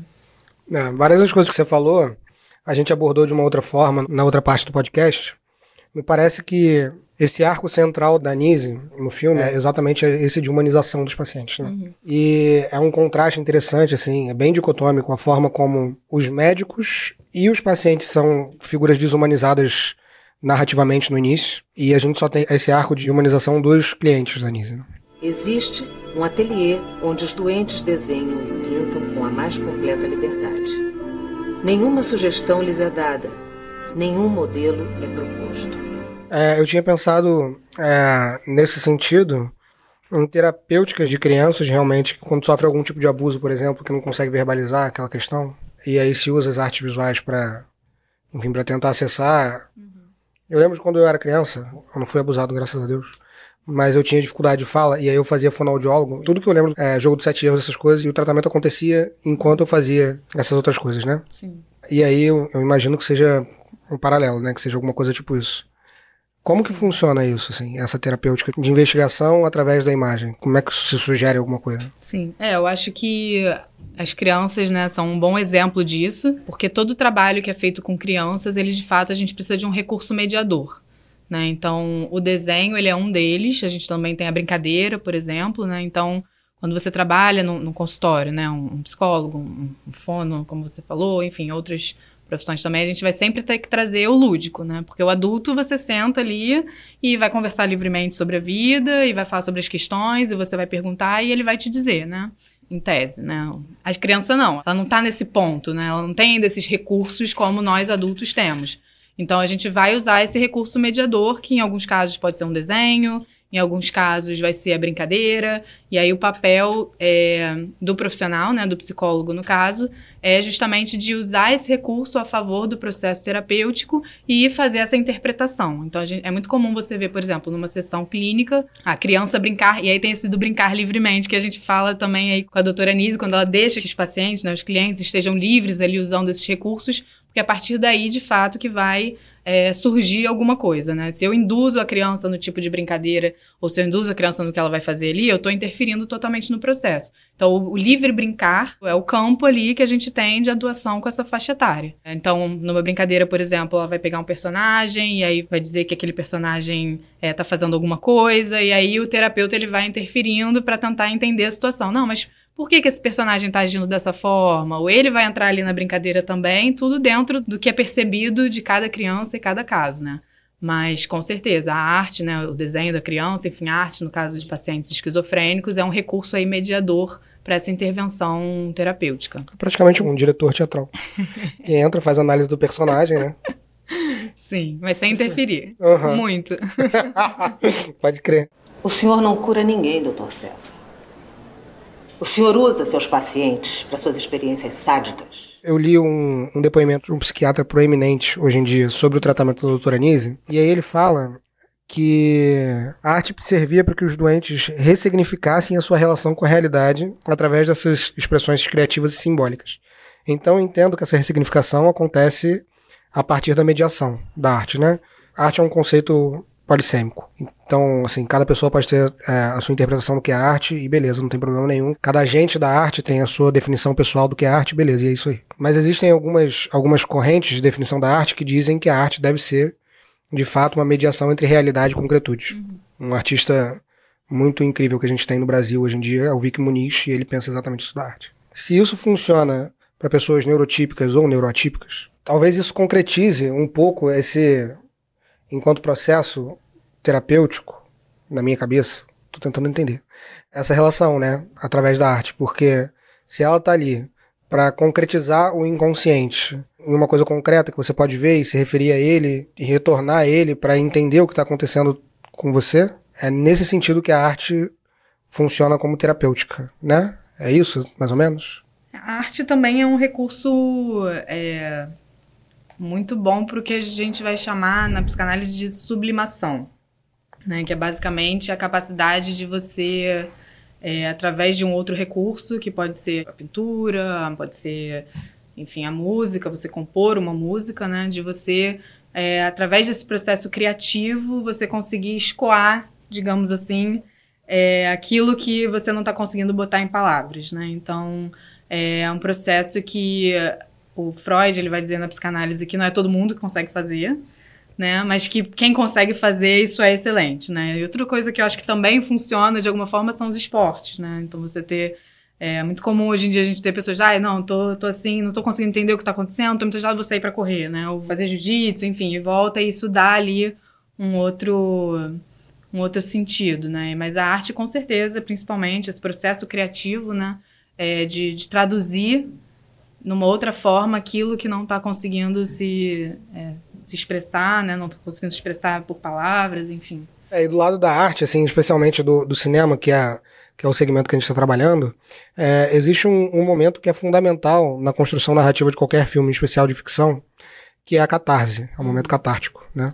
É, várias das coisas que você falou, a gente abordou de uma outra forma na outra parte do podcast. Me parece que esse arco central da Nise no filme é exatamente esse de humanização dos pacientes, né? Uhum. E é um contraste interessante, assim, é bem dicotômico a forma como os médicos e os pacientes são figuras desumanizadas narrativamente no início, e a gente só tem esse arco de humanização dos clientes da Nise. Né? Existe um ateliê onde os doentes desenham e pintam com a mais completa liberdade. Nenhuma sugestão lhes é dada, nenhum modelo é proposto. É, eu tinha pensado é, nesse sentido em terapêuticas de crianças, realmente, quando sofre algum tipo de abuso, por exemplo, que não consegue verbalizar aquela questão, e aí se usa as artes visuais para, enfim, para tentar acessar. Eu lembro de quando eu era criança, eu não fui abusado, graças a Deus, mas eu tinha dificuldade de fala, e aí eu fazia fonoaudiólogo. Tudo que eu lembro é jogo de sete erros, essas coisas, e o tratamento acontecia enquanto eu fazia essas outras coisas, né? Sim. E aí eu, eu imagino que seja um paralelo, né? Que seja alguma coisa tipo isso. Como que funciona isso, assim, essa terapêutica de investigação através da imagem? Como é que se sugere alguma coisa? Sim. É, eu acho que as crianças, né, são um bom exemplo disso, porque todo trabalho que é feito com crianças, ele de fato a gente precisa de um recurso mediador. Né? Então, o desenho ele é um deles. A gente também tem a brincadeira, por exemplo. Né? Então, quando você trabalha no, no consultório, né, um, um psicólogo, um, um fono, como você falou, enfim, outras profissões também, a gente vai sempre ter que trazer o lúdico, né? Porque o adulto você senta ali e vai conversar livremente sobre a vida e vai falar sobre as questões e você vai perguntar e ele vai te dizer, né? Em tese, né? A criança não, ela não tá nesse ponto, né? Ela não tem ainda esses recursos como nós adultos temos. Então a gente vai usar esse recurso mediador, que em alguns casos pode ser um desenho, em alguns casos vai ser a brincadeira, e aí o papel é, do profissional, né, do psicólogo no caso, é justamente de usar esse recurso a favor do processo terapêutico e fazer essa interpretação. Então gente, é muito comum você ver, por exemplo, numa sessão clínica, a criança brincar, e aí tem esse do brincar livremente, que a gente fala também aí com a doutora Nise, quando ela deixa que os pacientes, né, os clientes estejam livres ali usando esses recursos, porque a partir daí, de fato, que vai é, surgir alguma coisa, né? Se eu induzo a criança no tipo de brincadeira, ou se eu induzo a criança no que ela vai fazer ali, eu estou interferindo totalmente no processo. Então, o, o, livre brincar é o campo ali que a gente tem de atuação com essa faixa etária. Então, numa brincadeira, por exemplo, ela vai pegar um personagem e aí vai dizer que aquele personagem está é, fazendo alguma coisa, e aí o terapeuta ele vai interferindo para tentar entender a situação. Não, mas por que, que esse personagem está agindo dessa forma? Ou ele vai entrar ali na brincadeira também, tudo dentro do que é percebido de cada criança e cada caso, né? Mas, com certeza, a arte, né, o desenho da criança, enfim, a arte, no caso de pacientes esquizofrênicos, é um recurso aí mediador para essa intervenção terapêutica. É praticamente um diretor teatral. que entra, faz análise do personagem, né? Sim, mas sem interferir. Uhum. Muito. Pode crer. O senhor não cura ninguém, doutor César. O senhor usa seus pacientes para suas experiências sádicas? Eu li um, um, depoimento de um psiquiatra proeminente hoje em dia sobre o tratamento da doutora Nise, e aí ele fala que a arte servia para que os doentes ressignificassem a sua relação com a realidade através dessas expressões criativas e simbólicas. Então entendo que essa ressignificação acontece a partir da mediação da arte, né? A arte é um conceito polissêmico. Então, assim, cada pessoa pode ter é, a sua interpretação do que é arte e beleza, não tem problema nenhum. Cada agente da arte tem a sua definição pessoal do que é arte, beleza, e é isso aí. Mas existem algumas, algumas correntes de definição da arte que dizem que a arte deve ser, de fato, uma mediação entre realidade e concretude. Uhum. Um artista muito incrível que a gente tem no Brasil hoje em dia é o Vic Muniz, e ele pensa exatamente isso da arte. Se isso funciona para pessoas neurotípicas ou neuroatípicas, talvez isso concretize um pouco esse enquanto processo terapêutico, na minha cabeça, tô tentando entender, essa relação, né, através da arte, porque se ela tá ali para concretizar o inconsciente em uma coisa concreta que você pode ver e se referir a ele e retornar a ele para entender o que está acontecendo com você, é nesse sentido que a arte funciona como terapêutica, né? É isso, mais ou menos? A arte também é um recurso é, muito bom para o que a gente vai chamar na psicanálise de sublimação, né? Que é basicamente a capacidade de você, é, através de um outro recurso, que pode ser a pintura, pode ser, enfim, a música, você compor uma música, né? De você, é, através desse processo criativo, você conseguir escoar, digamos assim, é, aquilo que você não está conseguindo botar em palavras, né? Então, é um processo que o Freud ele vai dizer na psicanálise que não é todo mundo que consegue fazer, né? Mas que quem consegue fazer isso é excelente, né? E outra coisa que eu acho que também funciona de alguma forma são os esportes, né? Então você ter é muito comum hoje em dia a gente ter pessoas, ah, não, tô, tô assim, não tô conseguindo entender o que tá acontecendo, tô muito agitado, vou sair pra correr, né? Ou fazer jiu-jitsu, enfim, e volta e isso dá ali um outro um outro sentido, né? Mas a arte, com certeza, principalmente, esse processo criativo, né? É, de, de traduzir numa outra forma aquilo que não está conseguindo se, é, se expressar, né? Não está conseguindo se expressar por palavras, enfim. É, e do lado da arte, assim, especialmente do, do cinema, que é, que é o segmento que a gente está trabalhando, é, existe um, um momento que é fundamental na construção narrativa de qualquer filme, em especial de ficção, que é a catarse, é um momento catártico, né?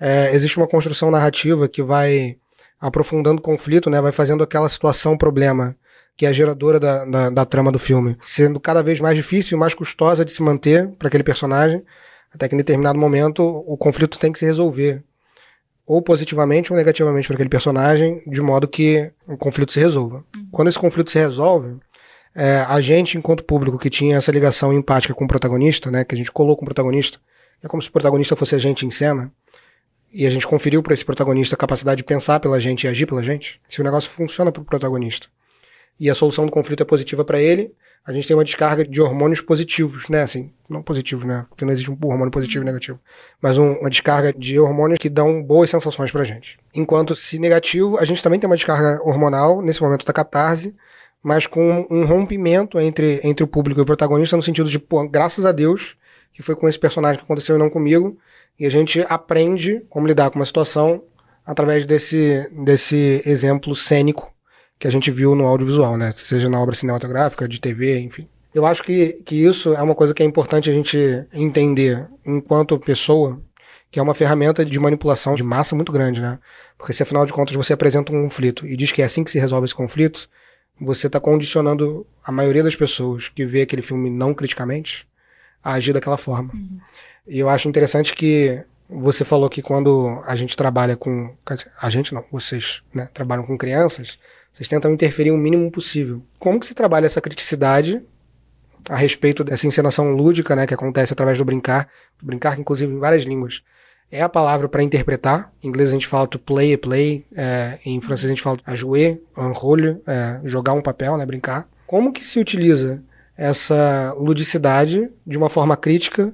É, existe uma construção narrativa que vai aprofundando o conflito, né? Vai fazendo aquela situação problema que é a geradora da, da, da trama do filme, sendo cada vez mais difícil e mais custosa de se manter para aquele personagem, até que em determinado momento o conflito tem que se resolver, ou positivamente ou negativamente para aquele personagem, de modo que o conflito se resolva. Uhum. Quando esse conflito se resolve, é, a gente, enquanto público que tinha essa ligação empática com o protagonista, né, que a gente colou com o protagonista, é como se o protagonista fosse a gente em cena, e a gente conferiu para esse protagonista a capacidade de pensar pela gente e agir pela gente, se o negócio funciona para o protagonista e a solução do conflito é positiva para ele, a gente tem uma descarga de hormônios positivos, né? Assim, não positivos, né? Porque não existe um hormônio positivo e negativo. Mas um, uma descarga de hormônios que dão boas sensações pra gente. Enquanto se negativo, a gente também tem uma descarga hormonal nesse momento da catarse, mas com um rompimento entre, entre o público e o protagonista no sentido de, pô, graças a Deus que foi com esse personagem que aconteceu e não comigo, e a gente aprende como lidar com uma situação através desse, desse exemplo cênico que a gente viu no audiovisual, né? Seja na obra cinematográfica, de TV, enfim. Eu acho que, que isso é uma coisa que é importante a gente entender enquanto pessoa, que é uma ferramenta de manipulação de massa muito grande, né? Porque se afinal de contas você apresenta um conflito e diz que é assim que se resolve esse conflito, você está condicionando a maioria das pessoas que vê aquele filme não criticamente a agir daquela forma. Uhum. E eu acho interessante que você falou que quando a gente trabalha com. A gente não, vocês né, trabalham com crianças, vocês tentam interferir o mínimo possível. Como que se trabalha essa criticidade a respeito dessa encenação lúdica, né, que acontece através do brincar, brincar inclusive em várias línguas é a palavra para interpretar. Em inglês a gente fala to play, play. É, em francês a gente fala a jouer, rôle, é, jogar um papel, né, brincar. Como que se utiliza essa ludicidade de uma forma crítica,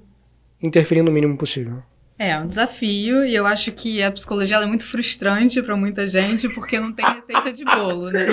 interferindo o mínimo possível? É, é um desafio e eu acho que a psicologia é muito frustrante para muita gente porque não tem receita de bolo, né?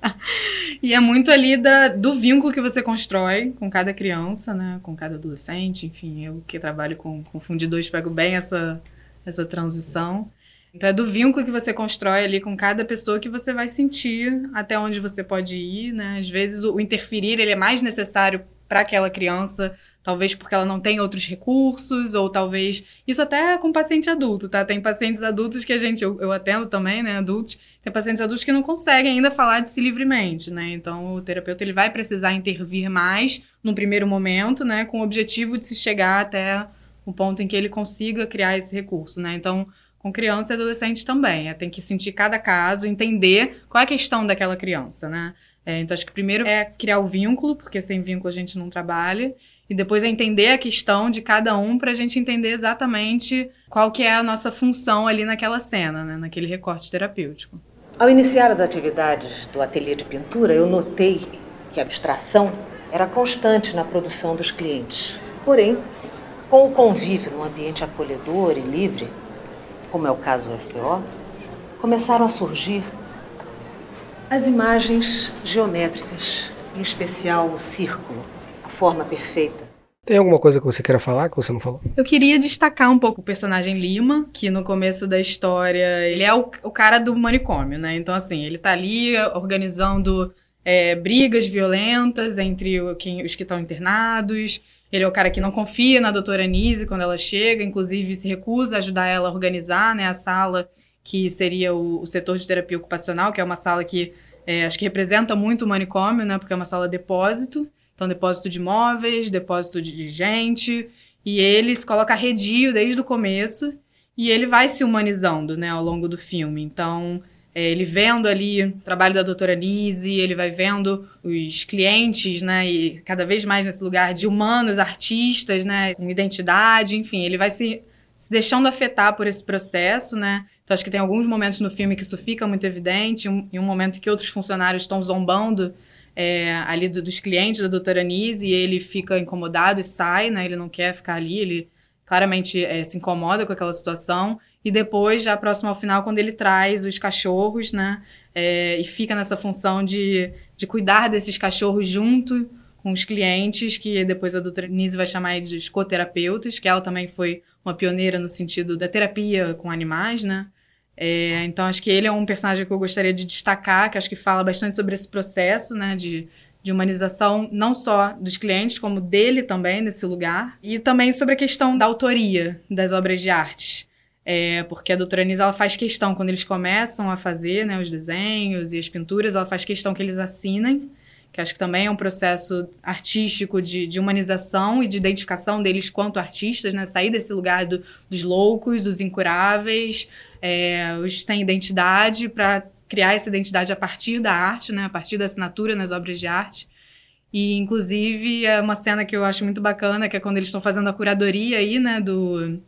e é muito ali da, do vínculo que você constrói com cada criança, né? Com cada adolescente, enfim, eu que trabalho com, com fundidores pego bem essa, essa transição. Então é do vínculo que você constrói ali com cada pessoa que você vai sentir até onde você pode ir, né? Às vezes o, o interferir ele é mais necessário para aquela criança Talvez porque ela não tem outros recursos, ou talvez. Isso até com paciente adulto, tá? Tem pacientes adultos que a gente. Eu, eu atendo também, né? Adultos. Tem pacientes adultos que não conseguem ainda falar de si livremente, né? Então o terapeuta ele vai precisar intervir mais num primeiro momento, né? Com o objetivo de se chegar até o ponto em que ele consiga criar esse recurso, né? Então com criança e adolescente também. É, tem que sentir cada caso, entender qual é a questão daquela criança, né? É, então, acho que primeiro é criar o vínculo, porque sem vínculo a gente não trabalha. E depois é entender a questão de cada um para a gente entender exatamente qual que é a nossa função ali naquela cena, né? naquele recorte terapêutico. Ao iniciar as atividades do ateliê de pintura, eu notei que a abstração era constante na produção dos clientes. Porém, com o convívio num ambiente acolhedor e livre, como é o caso do STO, começaram a surgir as imagens geométricas, em especial o círculo forma perfeita. Tem alguma coisa que você queira falar que você não falou? Eu queria destacar um pouco o personagem Lima, que no começo da história ele é o, o cara do manicômio, né? Então, assim, ele tá ali organizando é, brigas violentas entre o, quem, os que estão internados. Ele é o cara que não confia na doutora Nise quando ela chega, inclusive se recusa a ajudar ela a organizar né, a sala que seria o, o setor de terapia ocupacional, que é uma sala que é, acho que representa muito o manicômio, né? Porque é uma sala depósito. Então, depósito de móveis, depósito de gente. E eles colocam arredio desde o começo. E ele vai se humanizando, né, ao longo do filme. Então, é, ele vendo ali o trabalho da doutora Nise, ele vai vendo os clientes, né, e cada vez mais nesse lugar de humanos, artistas, né, com identidade, enfim, ele vai se, se deixando afetar por esse processo, né. Então, acho que tem alguns momentos no filme que isso fica muito evidente, um, em um momento que outros funcionários estão zombando é, ali do, dos clientes da doutora Nise e ele fica incomodado e sai, né? Ele não quer ficar ali, ele claramente é, se incomoda com aquela situação. E depois, já próximo ao final, quando ele traz os cachorros, né? É, e fica nessa função de, de cuidar desses cachorros junto com os clientes, que depois a doutora Nise vai chamar de escoterapeutas, que ela também foi uma pioneira no sentido da terapia com animais, né? É, então acho que ele é um personagem que eu gostaria de destacar, que acho que fala bastante sobre esse processo, né, de, de humanização não só dos clientes, como dele também nesse lugar, e também sobre a questão da autoria das obras de arte. É, porque a doutora Anisa ela faz questão, quando eles começam a fazer né, os desenhos e as pinturas, ela faz questão que eles assinem, que acho que também é um processo artístico de, de humanização e de identificação deles quanto artistas, né? Sair desse lugar do, dos loucos, dos incuráveis, é, os sem identidade, para criar essa identidade a partir da arte, né? A partir da assinatura nas obras de arte. E, inclusive, é uma cena que eu acho muito bacana, que é quando eles estão fazendo a curadoria aí, né, do,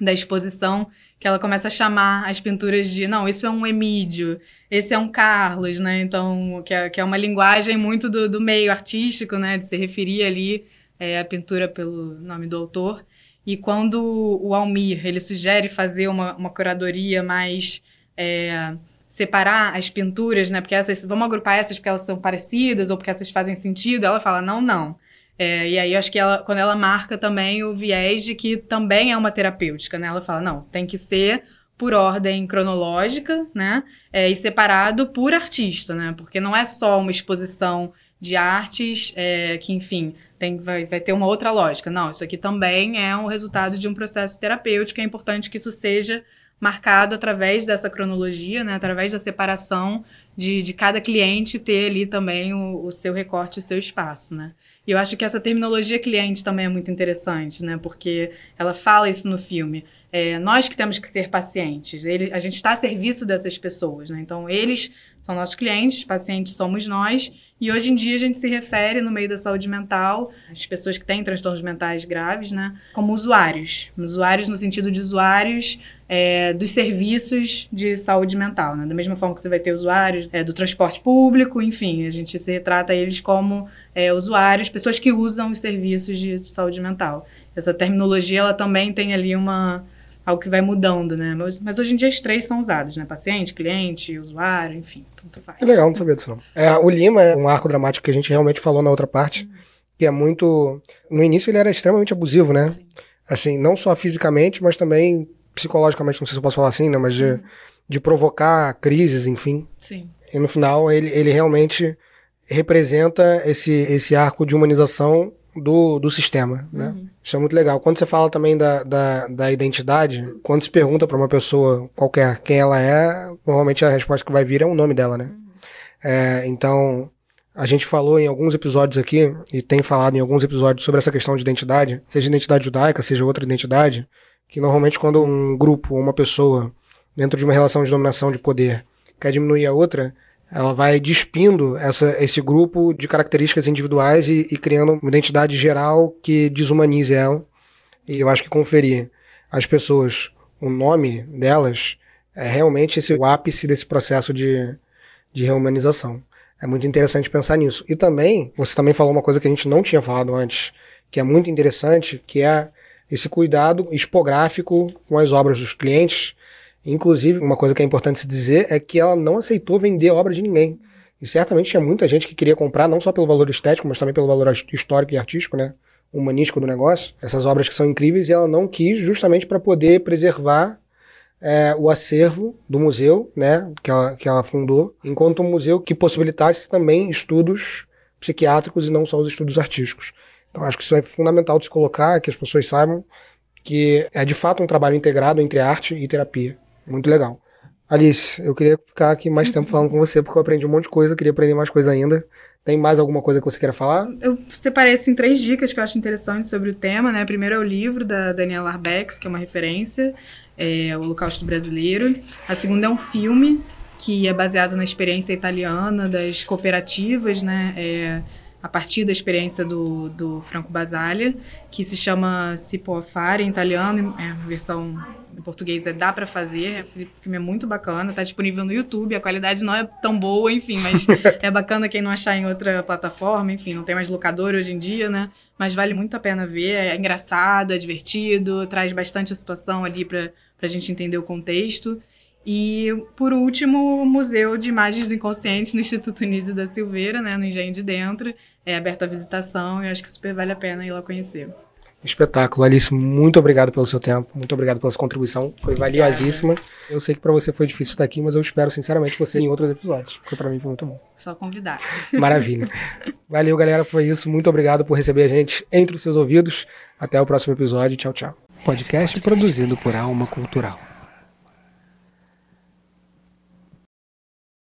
da exposição, que ela começa a chamar as pinturas de, não, isso é um Emídio, esse é um Carlos, né? Então, que é, que é uma linguagem muito do, do meio artístico, né? De se referir ali é, a pintura pelo nome do autor. E quando o Almir, ele sugere fazer uma, uma curadoria mais... É, separar as pinturas, né? Porque essas, vamos agrupar essas porque elas são parecidas ou porque essas fazem sentido. Ela fala, não, não. É, e aí acho que ela, quando ela marca também o viés de que também é uma terapêutica, né? Ela fala, não, tem que ser por ordem cronológica, né? É, e separado por artista, né? Porque não é só uma exposição de artes é, que, enfim, tem, vai, vai ter uma outra lógica. Não, isso aqui também é um resultado de um processo terapêutico. É importante que isso seja marcado através dessa cronologia, né? Através da separação de, de cada cliente ter ali também o, o seu recorte, o seu espaço, né? E eu acho que essa terminologia cliente também é muito interessante, né? Porque ela fala isso no filme. É, nós que temos que ser pacientes. Ele, a gente está a serviço dessas pessoas, né? Então, eles são nossos clientes, pacientes somos nós. E hoje em dia a gente se refere, no meio da saúde mental, as pessoas que têm transtornos mentais graves, né? Como usuários. Usuários no sentido de usuários é, dos serviços de saúde mental, né? Da mesma forma que você vai ter usuários é, do transporte público, enfim, a gente se retrata eles como é, usuários, pessoas que usam os serviços de, de, saúde mental. Essa terminologia, ela também tem ali uma algo que vai mudando, né? Mas, mas hoje em dia os três são usados, né? Paciente, cliente, usuário, enfim, tanto faz. É legal, não sabia disso não. É, o Lima é um arco dramático que a gente realmente falou na outra parte, uhum. que é muito... No início ele era extremamente abusivo, né? Sim. Assim, não só fisicamente, mas também psicologicamente, não sei se eu posso falar assim, né? Mas de, uhum. de provocar crises, enfim. Sim. E no final ele, ele realmente representa esse, esse arco de humanização do, do sistema, né? Uhum. Isso é muito legal. Quando você fala também da, da, da identidade, quando se pergunta para uma pessoa qualquer quem ela é, normalmente a resposta que vai vir é o nome dela, né? Uhum. É, então, a gente falou em alguns episódios aqui, e tem falado em alguns episódios sobre essa questão de identidade, seja identidade judaica, seja outra identidade, que normalmente quando um grupo ou uma pessoa, dentro de uma relação de dominação de poder, quer diminuir a outra, ela vai despindo essa, esse grupo de características individuais e, e, criando uma identidade geral que desumanize ela. E eu acho que conferir às pessoas o nome delas é realmente esse, o ápice desse processo de, de reumanização. É muito interessante pensar nisso. E também, você também falou uma coisa que a gente não tinha falado antes, que é muito interessante, que é esse cuidado expográfico com as obras dos clientes. Inclusive, uma coisa que é importante se dizer é que ela não aceitou vender obra de ninguém. E certamente tinha muita gente que queria comprar, não só pelo valor estético, mas também pelo valor histórico e artístico, né? Humanístico do negócio. Essas obras que são incríveis e ela não quis justamente para poder preservar é, o acervo do museu, né? Que ela, que ela fundou, enquanto um museu que possibilitasse também estudos psiquiátricos e não só os estudos artísticos. Então, acho que isso é fundamental de se colocar, que as pessoas saibam que é de fato um trabalho integrado entre arte e terapia. Muito legal. Alice, eu queria ficar aqui mais tempo falando com você, porque eu aprendi um monte de coisa, queria aprender mais coisa ainda. Tem mais alguma coisa que você queira falar? Eu separei assim, três dicas que eu acho interessantes sobre o tema, né? Primeiro é o livro da Daniela Arbex, que é uma referência, é o Holocausto Brasileiro. A segunda é um filme que é baseado na experiência italiana das cooperativas, né? É, a partir da experiência do, do Franco Basaglia, que se chama Si può fare em italiano, é, a versão em português é Dá para Fazer. Esse filme é muito bacana, tá disponível no YouTube, a qualidade não é tão boa, enfim, mas é bacana quem não achar em outra plataforma, enfim, não tem mais locador hoje em dia, né? Mas vale muito a pena ver, é engraçado, é divertido, traz bastante a situação ali para a gente entender o contexto. E, por último, o Museu de Imagens do Inconsciente no Instituto Nise da Silveira, né, no Engenho de Dentro. É aberto à visitação e acho que super vale a pena ir lá conhecer. Espetáculo. Alice, muito obrigado pelo seu tempo, muito obrigado pela sua contribuição, foi valiosíssima. Eu sei que para você foi difícil estar aqui, mas eu espero sinceramente você em outros episódios, porque para mim foi muito bom. Só convidar. Maravilha. Valeu, galera, foi isso. Muito obrigado por receber a gente entre os seus ouvidos. Até o próximo episódio. Tchau, tchau. Podcast produzido por Alma Cultural.